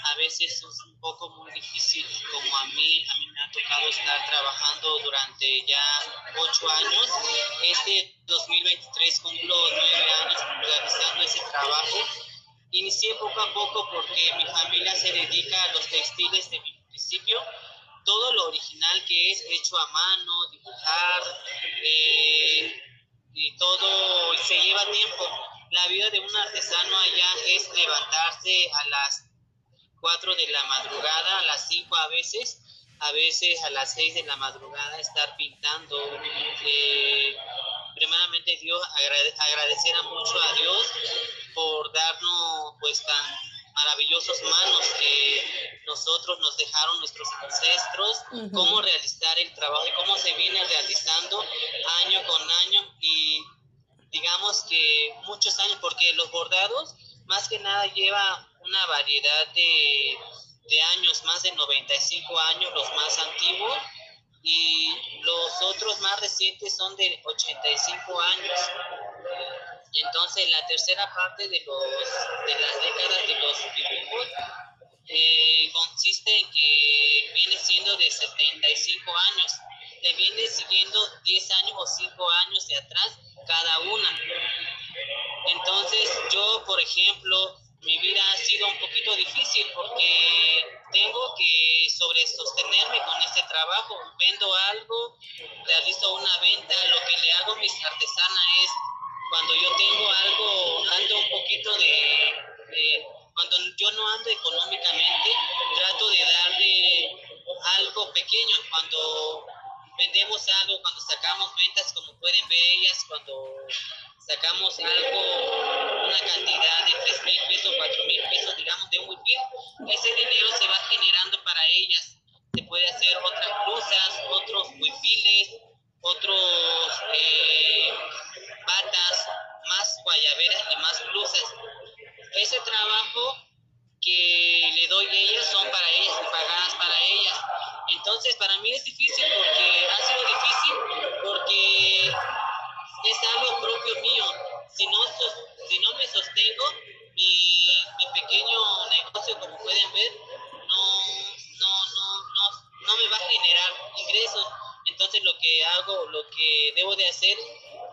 A veces es un poco muy difícil, como a mí, a mí me ha tocado estar trabajando durante ya ocho años. Este 2023 cumplo nueve años realizando ese trabajo. Inicié poco a poco porque mi familia se dedica a los textiles de mi municipio. Todo lo original que es hecho a mano, dibujar, eh, y todo se lleva tiempo. La vida de un artesano allá es levantarse a las 4 de la madrugada, a las 5 a veces, a veces a las 6 de la madrugada estar pintando. Eh, primeramente Dios, agradecer a mucho a Dios por darnos pues tan maravillosos manos que nosotros nos dejaron nuestros ancestros, cómo realizar el trabajo y cómo se viene realizando año con año y digamos que muchos años, porque los bordados más que nada lleva una variedad de, años, más de 95 años, los más antiguos, y los otros más recientes son de 85 años. Entonces, la tercera parte de, los, de las décadas de los dibujos eh, consiste en que viene siendo de 75 años. me viene siguiendo 10 años o 5 años de atrás cada una. Entonces yo, por ejemplo, mi vida ha sido un poquito difícil porque tengo que sobre sostenerme con este trabajo. Vendo algo, realizo una venta, lo que le hago a mis artesanas es cuando yo tengo algo, ando un poquito de, cuando yo no ando económicamente, trato de darle algo pequeño. Cuando vendemos algo, cuando sacamos ventas, como pueden ver ellas, cuando sacamos algo, una cantidad de 3 mil pesos, 4 mil pesos, digamos, de un huipil, ese dinero se va generando para ellas. Se puede hacer otras blusas, otros huipiles, otros eh, batas, más guayaberas y más blusas. Ese trabajo que le doy a ellas son para ellas, pagadas para ellas. Entonces, para mí es difícil porque ha sido difícil porque es algo propio mío. Si no, si no me sostengo, mi, mi pequeño negocio, como pueden ver, no, no, no, no, no me va a generar ingresos. Entonces lo que hago, lo que debo de hacer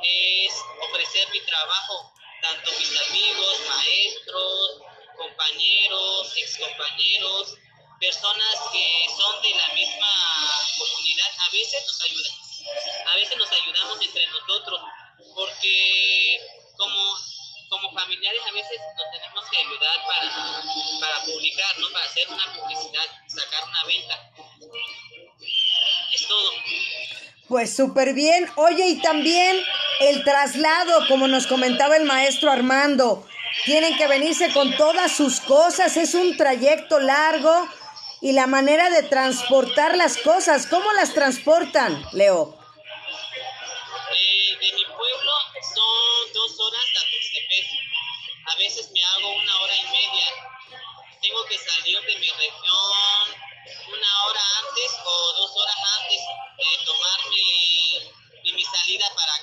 es ofrecer mi trabajo, tanto mis amigos, maestros, compañeros, excompañeros, personas que son de la misma comunidad, a veces nos ayudan a veces nos ayudamos entre nosotros, porque como, como familiares a veces nos tenemos que ayudar para, para publicar, ¿no? para hacer una publicidad, sacar una venta. Es todo. Pues súper bien. Oye, y también el traslado, como nos comentaba el maestro Armando, tienen que venirse con todas sus cosas, es un trayecto largo y la manera de transportar las cosas. ¿Cómo las transportan, Leo? Eh, de mi pueblo son dos horas a Tuxtepec. A veces me hago una hora y media. Tengo que salir de mi región una hora antes o dos horas antes de tomar mi, mi salida para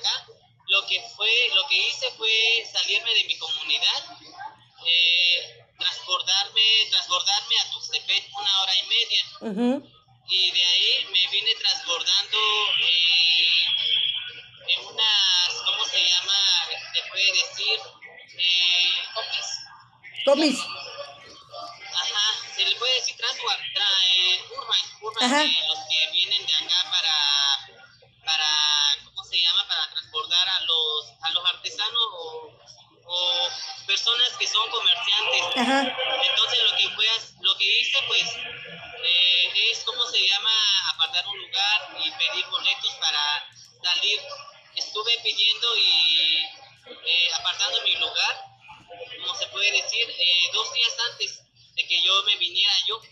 que fue, lo que hice fue salirme de mi comunidad. Eh, transportarme, transportarme a Tuxtepec una hora y media. Y de ahí me vine transbordando eh, en unas, ¿cómo se llama? Se puede decir, eh, comis. Comis. Ajá, se le puede decir transbord, eh, urban, urban los que vienen de acá para, para, ¿cómo se llama? Para transportar a los, a los artesanos o o personas que son comerciantes. Entonces lo que, fue, lo que hice pues eh, es, ¿cómo se llama? Apartar un lugar y pedir boletos para salir. Estuve pidiendo y eh, apartando mi lugar, como se puede decir, eh, dos días antes de que yo me viniera yo.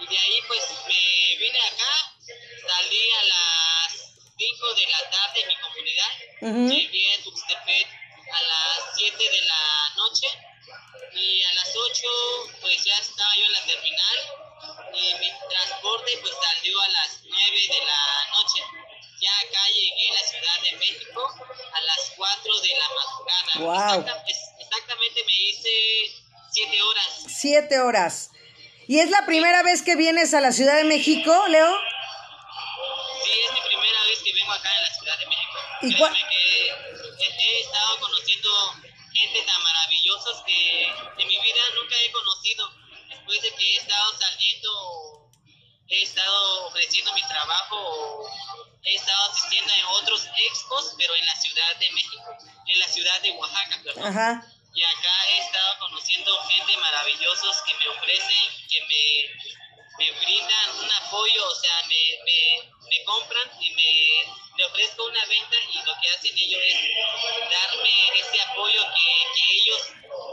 Y de ahí pues me vine acá, salí a las 5 de la tarde en mi comunidad, llegué a Tuxtepec a las 7 de la noche y a las 8 pues ya estaba yo en la terminal y mi transporte pues salió a las 9 de la noche. Ya acá llegué a la Ciudad de México a las 4 de la madrugada. exactamente me hice 7 horas. 7 horas. ¿Y es la primera vez que vienes a la Ciudad de México, Leo? ¿Y Créeme que he estado conociendo gente tan maravillosa que en mi vida nunca he conocido. Después de que he estado saliendo, he estado ofreciendo mi trabajo, he estado asistiendo en otros expos, pero en la Ciudad de México, en la ciudad de Oaxaca, perdón. Y acá he estado conociendo gente maravillosa que me ofrecen, que me me brindan un apoyo, o sea, me, me, me compran y me, me, ofrezco una venta y lo que hacen ellos es darme ese apoyo que, que ellos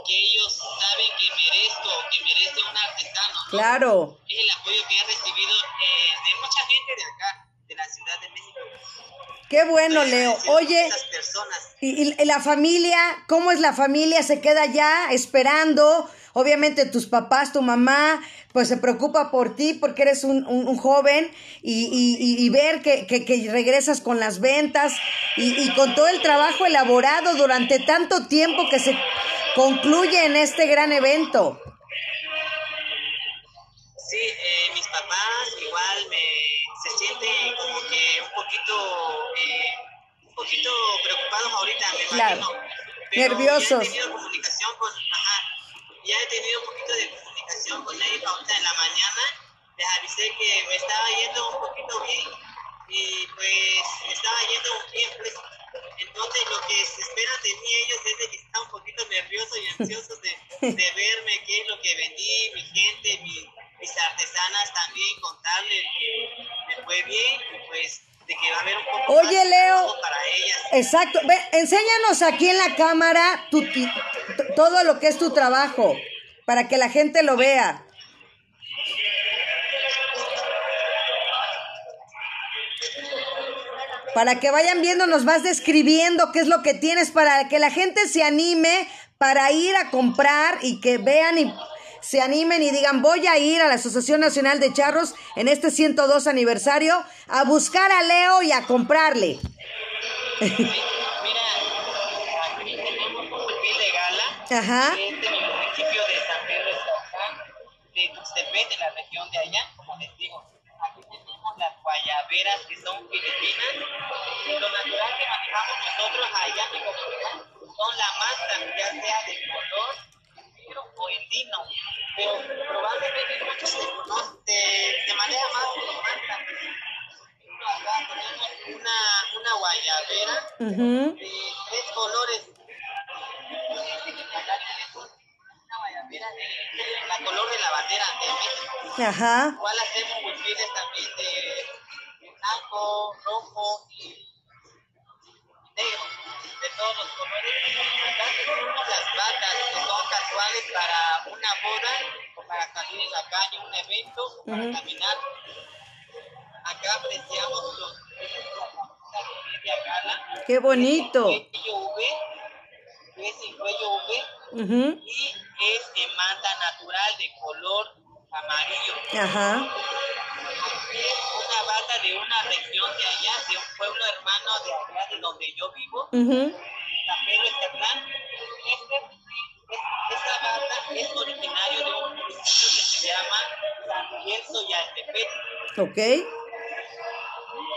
que ellos saben que merezco, que merece un artesano. Claro. Es el apoyo que he recibido eh, de mucha gente de acá, de la Ciudad de México. Qué bueno, Leo. Oye, y, y, la familia, ¿cómo es la familia? ¿Se queda ya esperando? Obviamente tus papás, tu mamá, pues se preocupa por ti porque eres un, un, joven y, y, y ver que, que, que, regresas con las ventas y, con todo el trabajo elaborado durante tanto tiempo que se concluye en este gran evento. Sí, eh, mis papás igual me, se sienten como que un poquito, eh, un poquito preocupados ahorita, me Claro. imagino. Pero Nerviosos. He tenido comunicación con, ajá, ya he tenido un poquito de comunicación con ellos ahorita en la mañana. Les avisé que me estaba yendo un poquito bien y pues me estaba yendo bien. Pues. Entonces lo que se espera de mí ellos es de que están un poquito nerviosos y ansiosos de, de verme, qué es lo que vendí, mi gente, mi- mis artesanas también, contarles que me fue bien y pues de que va a haber un poco Oye, más Leo. para ellas. Exacto. Ve, enséñanos aquí en la cámara tu, todo lo que es tu trabajo, para que la gente lo vea. Para que vayan viendo, nos vas describiendo qué es lo que tienes para que la gente se anime para ir a comprar y que vean y se animen y digan, voy a ir a la Asociación Nacional de Charros en este 102 aniversario a buscar a Leo y a comprarle. Ajá. que Es de municipio de San Pedro Escalzán, de Tuxtepec, de la región de allá, como les digo. Aquí tenemos las guayaberas que son filipinas. Y lo natural que manejamos nosotros allá en mi comunidad son la masa, ya sea de color negro o el lino. Pero probablemente muchos se, se maneja más con masa. Acá tenemos una, una guayabera Ujú. de tres colores. De la color de la bandera de México. Ajá. Igual hacemos huipiles también de, de blanco, rojo y negro, de todos los colores. Acá las batas que son casuales para una boda o para salir en la calle, un evento o para Ujú. caminar. Acá apreciamos los la media gala. Qué bonito. V, es en cuello V y es en manta natural de color amarillo. Ajá. Es una bata de una región de allá, de un pueblo hermano de allá de donde yo vivo, Ujú. San Pedro Estatlán. Este, es- esta bata es originario de un municipio que se llama San Miguel Soyaltepec. Ok.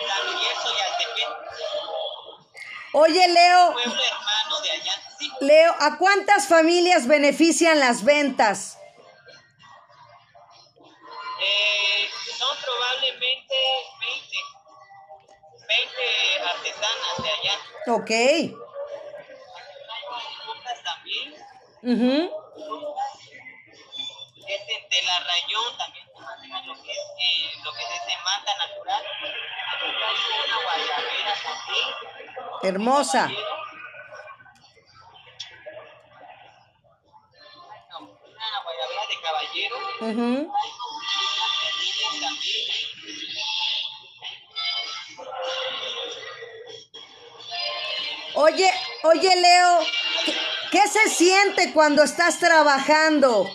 San Miguel Soyaltepec, Oye, Leo, pueblo Leo, ¿a cuántas familias benefician las ventas? Eh, son probablemente 20, 20 artesanas de allá. Ok. También, Ujú. es de, de la rayón también lo que es, eh, lo que es de manta natural. Una guayabera también. Hermosa. No, Una guayabera de también. Oye, oye, Leo, ¿qué, qué se siente cuando estás trabajando?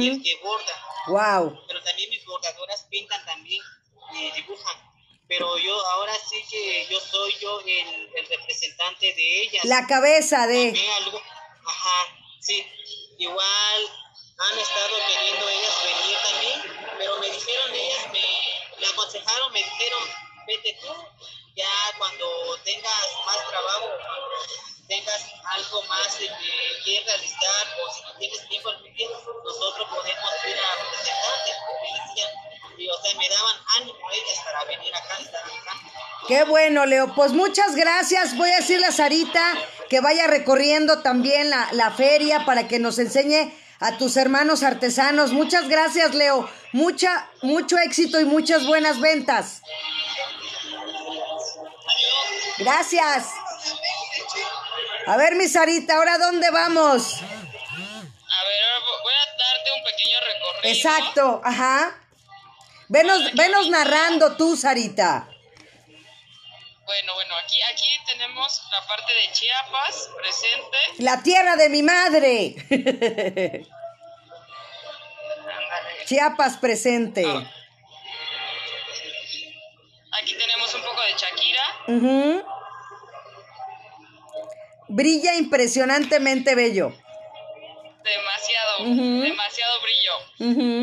Pinta y el que borda. Wow. Pero también mis bordadoras pintan también y dibujan. Pero yo ahora sí que yo soy yo el, el representante de ellas. La cabeza de... Algo, ajá, sí, igual han estado queriendo ellas venir también, pero me dijeron ellas, me, me aconsejaron, me dijeron, vete tú, ya cuando tengas más trabajo, tengas algo más de que quieres realizar, o si no tienes tiempo nosotros podemos ir a representarte, me decían, y o sea, me daban ánimo ellas para venir acá, estar acá. Qué bueno, Leo. Pues muchas gracias. Voy a decirle a Sarita que vaya recorriendo también la, la feria para que nos enseñe a tus hermanos artesanos. Muchas gracias, Leo. Mucha, mucho éxito y muchas buenas ventas. Gracias. A ver, mi Sarita, ¿ahora dónde vamos? A ver, voy a darte un pequeño recorrido. Exacto, ajá. Venos, venos narrando tú, Sarita. Bueno, bueno, aquí, aquí tenemos la parte de Chiapas presente. La tierra de mi madre. Chiapas presente. Ah. Aquí tenemos un poco de Shakira. Ujú. Brilla impresionantemente bello. Demasiado, demasiado brillo.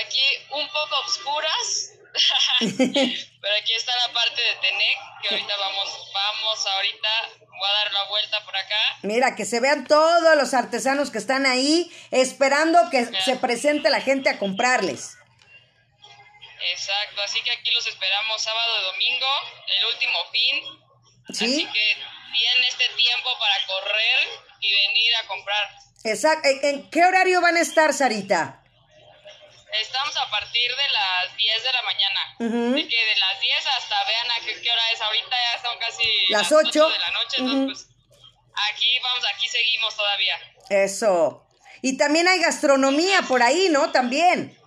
Aquí un poco obscuras. Pero aquí está la parte de Tenec, que ahorita vamos, vamos ahorita, voy a dar la vuelta por acá. Mira, que se vean todos los artesanos que están ahí esperando que se presente la gente a comprarles. Exacto, así que aquí los esperamos sábado y domingo, el último fin. ¿Sí? Así que tienen este tiempo para correr y venir a comprar. Exacto. ¿En, qué horario van a estar, Sarita? Estamos a partir de las 10 de la mañana. Ujú. Así que de las 10 hasta vean a qué, qué hora es. Ahorita ya son casi Las 8 ocho. de la noche. Entonces, pues aquí vamos, aquí seguimos todavía. Eso. Y también hay gastronomía por ahí, ¿no? También.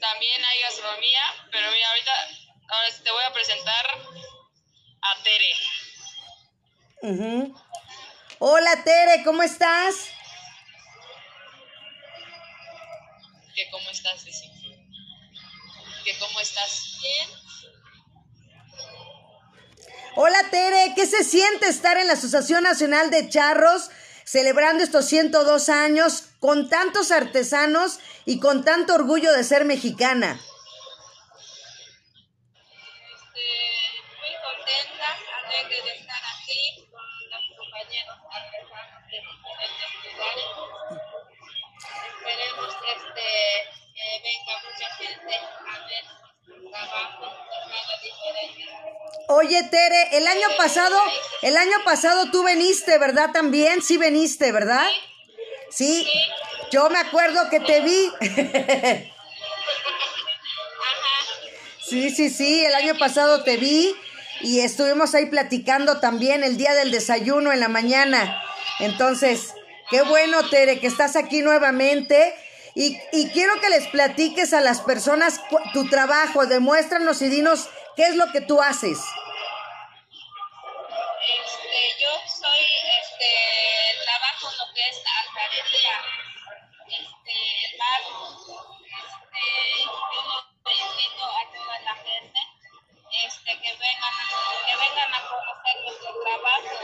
También hay gastronomía, pero mira, ahorita ahora te voy a presentar a Tere. Ujú. Hola, Tere, ¿cómo estás? ¿Qué cómo estás, Ceci? ¿Qué cómo estás? Bien. Hola, Tere, ¿qué se siente estar en la Asociación Nacional de Charros celebrando estos 102 años con tantos artesanos y con tanto orgullo de ser mexicana? Este, muy contenta, alegre de estar aquí con los compañeros artesanos de diferentes lugares. Esperemos este, que venga mucha gente a ver nuestro trabajo de manera diferente. Oye, Tere, el año pasado, el año pasado tú veniste, ¿verdad? También, sí veniste, ¿verdad? Sí, yo me acuerdo que te vi. Sí, sí, sí, el año pasado te vi y estuvimos ahí platicando también el día del desayuno en la mañana. Entonces, qué bueno, Tere, que estás aquí nuevamente. Y, y quiero que les platiques a las personas tu trabajo, demuéstranos y dinos qué es lo que tú haces. Este, yo soy, este, trabajo lo que es alfarería, el este, este, que vengan, a- que vengan a conocer nuestro trabajo,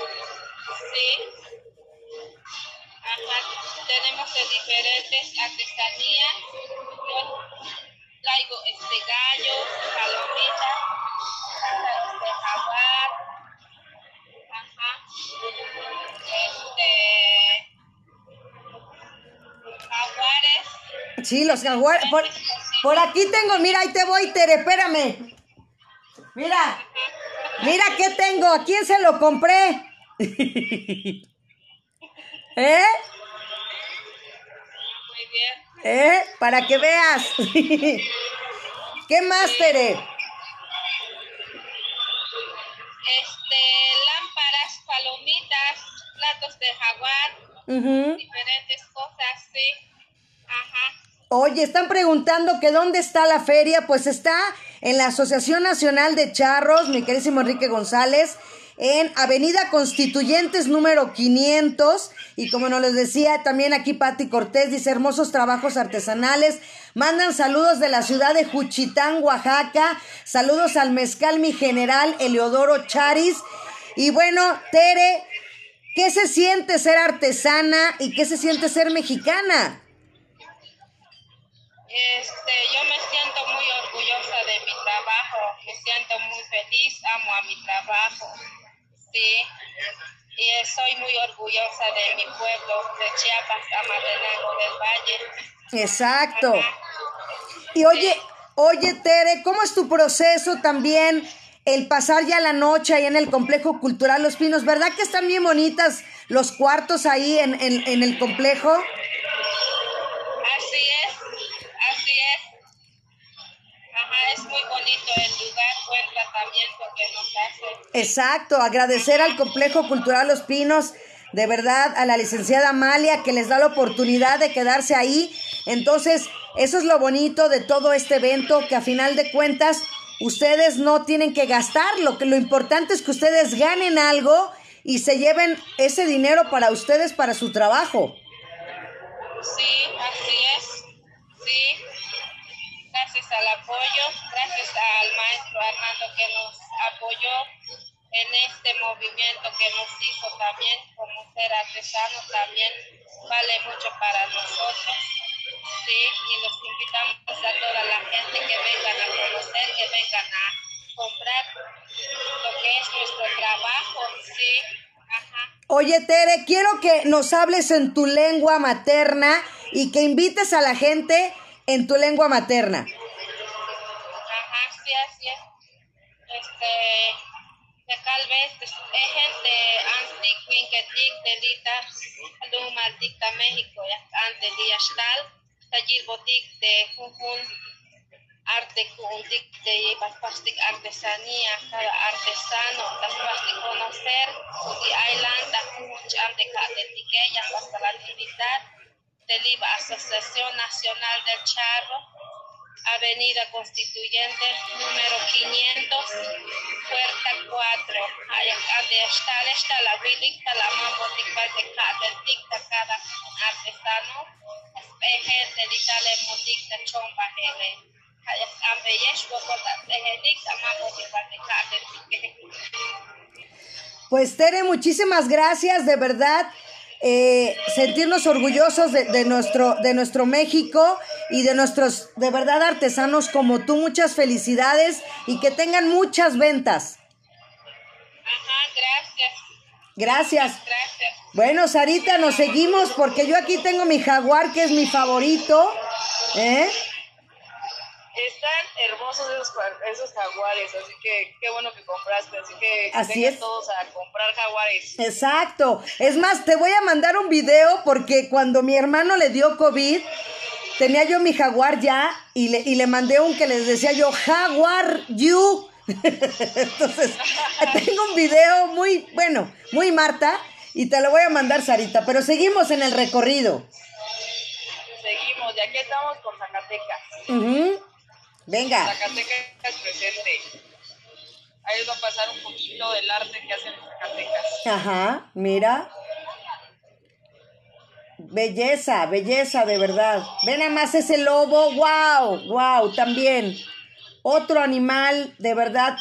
sí, ajá, tenemos de diferentes artesanías, yo traigo, este, gallos, palomitas, este, jaguar, Ajá. Este. Jaguares. Sí, los jaguares. Por, por aquí tengo, mira, ahí te voy, Tere, espérame. Mira, mira qué tengo, ¿a quién se lo compré? ¿Eh? Muy bien. ¿Eh? Para que veas. ¿Qué más, Tere? Este. Lámparas, palomitas, platos de jaguar, diferentes cosas, sí. Ajá. Oye, están preguntando que dónde está la feria. Pues está en la Asociación Nacional de Charros, mi querísimo Enrique González, en Avenida Constituyentes número 500. Y como nos les decía también aquí Patti Cortés, dice hermosos trabajos artesanales. Mandan saludos de la ciudad de Juchitán, Oaxaca. Saludos al mezcal mi general Eleodoro Charis. Y bueno, Tere, ¿qué se siente ser artesana y qué se siente ser mexicana? Este, yo me siento muy orgullosa de mi trabajo, me siento muy feliz, amo a mi trabajo, sí, y soy muy orgullosa de mi pueblo, de Chiapas, Amatenango del Valle. Exacto. Y oye, oye, Tere, ¿cómo es tu proceso también el pasar ya la noche ahí en el complejo cultural Los Pinos? ¿Verdad que están bien bonitas los cuartos ahí en, en, en el complejo? Es, muy bonito el lugar. buen tratamiento que nos hace. Exacto, agradecer al Complejo Cultural Los Pinos, de verdad, a la licenciada Amalia que les da la oportunidad de quedarse ahí. Entonces, eso es lo bonito de todo este evento, que a final de cuentas ustedes no tienen que gastar, lo que lo importante es que ustedes ganen algo y se lleven ese dinero para ustedes, para su trabajo. Sí, así es. Sí. Gracias al apoyo, gracias al maestro Armando que nos apoyó en este movimiento que nos hizo también como ser artesano también vale mucho para nosotros. Sí, y los invitamos a toda la gente que vengan a conocer, que vengan a comprar lo que es nuestro trabajo, sí. Oye, Tere, quiero que nos hables en tu lengua materna y que invites a la gente en tu lengua materna. Ajá, sí, así es. Este, de tal vez, es gente antic, winketik, delita, luma, dicta México, ya ante diastal, tallir botic de Jujun, arte kundik de plastic artesanía, cada artesano, las plastic conocer, y island, de Catetiqueya, hasta la invitar, del IVA Asociación Nacional del Charro, Avenida Constituyente, número 500, puerta 4. Allá donde está, la vilita, la mambo de dicta cada artesano, espeje de modicta chomba kota de de Pues Tere, muchísimas gracias, de verdad. Eh, sentirnos orgullosos de, de, nuestro, de nuestro México y de nuestros, de verdad, artesanos como tú. Muchas felicidades y que tengan muchas ventas. Ajá, gracias. Gracias. Gracias. Bueno, Sarita, nos seguimos porque yo aquí tengo mi jaguar que es mi favorito. ¿Eh? Están hermosos esos, esos jaguares, así que qué bueno que compraste, así que Así es. todos a comprar jaguares. Exacto. Es más, te voy a mandar un video porque cuando mi hermano le dio COVID, tenía yo mi jaguar ya y le, y le mandé un que les decía yo, jaguar you. Entonces, tengo un video muy, bueno, muy Marta y te lo voy a mandar, Sarita, pero seguimos en el recorrido. Seguimos, y aquí estamos con Zacatecas. Ujú. Venga. Zacatecas presente. Ahí va a pasar un poquito del arte que hacen en Zacatecas. Ajá, mira. Belleza, belleza de verdad. Ven nada más ese lobo, wow, wow, también. Otro animal de verdad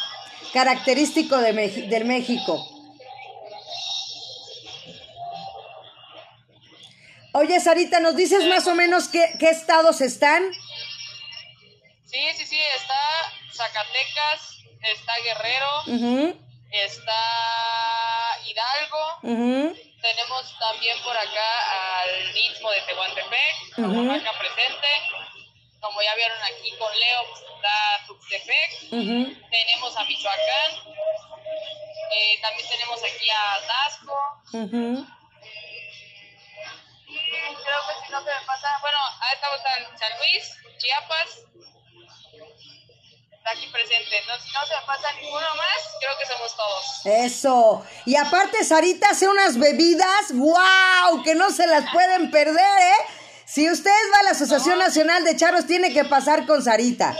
característico de del México. Oye, Sarita, ¿nos dices más o menos qué, qué estados están? Sí, sí, sí, está Zacatecas, está Guerrero, está Hidalgo, tenemos también por acá al Istmo de Tehuantepec. Oaxaca presente. Como ya vieron aquí con Leo, pues, está Tuxtepec, tenemos a Michoacán, eh, también tenemos aquí a Tasco, y creo que si no se me pasa, bueno, ahí estamos en San Luis, Chiapas, está aquí presente, no, no se pasa ninguno más, creo que somos todos. Eso. Y aparte, Sarita hace unas bebidas, wow, que no se las pueden perder, ¿eh? Si usted va a la Asociación Nacional de Charros, tiene que pasar con Sarita.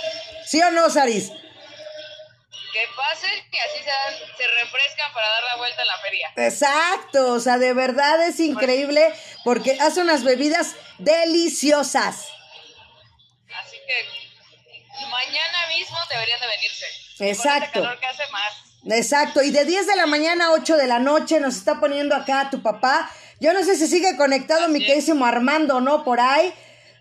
¿Sí o no, Saris? Que pasen, que así se, dan- se refrescan para dar la vuelta en la feria. Exacto, o sea, de verdad es increíble porque hace unas bebidas deliciosas. Mañana mismo deberían de venirse. Exacto. Con este calor que hace más. Exacto, y de 10 de la mañana a 8 de la noche nos está poniendo acá tu papá. Yo no sé si sigue conectado mi queridísimo Armando o no por ahí.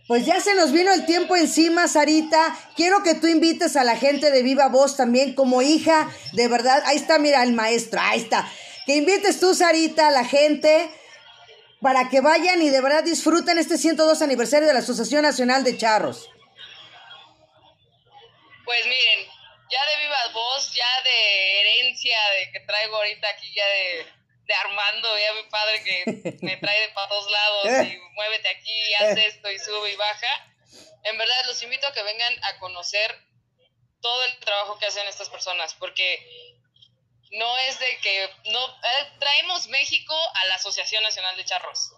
Pues ya se nos vino el tiempo encima, Sarita. Quiero que tú invites a la gente de Viva Voz también como hija, de verdad. Ahí está, mira, el maestro, ahí está. Que invites tú, Sarita, a la gente para que vayan y de verdad disfruten este 102 aniversario de la Asociación Nacional de Charros. Pues miren, ya de viva voz, ya de herencia de que traigo ahorita aquí ya de, de Armando, ya mi padre que me trae de para todos lados y muévete aquí, haz esto y sube y baja. En verdad los invito a que vengan a conocer todo el trabajo que hacen estas personas, porque no es de que no eh, traemos México a la Asociación Nacional de Charros.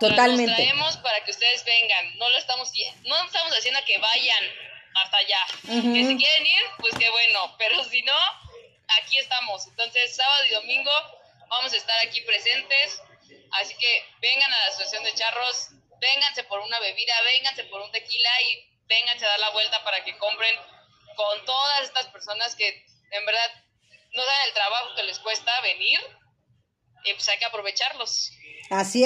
Totalmente. Nos traemos para que ustedes vengan. No lo estamos no estamos haciendo que vayan hasta allá. Que si quieren ir, pues qué bueno, pero si no, aquí estamos. Entonces, sábado y domingo vamos a estar aquí presentes. Así que vengan a la Asociación de Charros, vénganse por una bebida, vénganse por un tequila y vénganse a dar la vuelta para que compren con todas estas personas que en verdad no saben el trabajo que les cuesta venir y pues hay que aprovecharlos. Así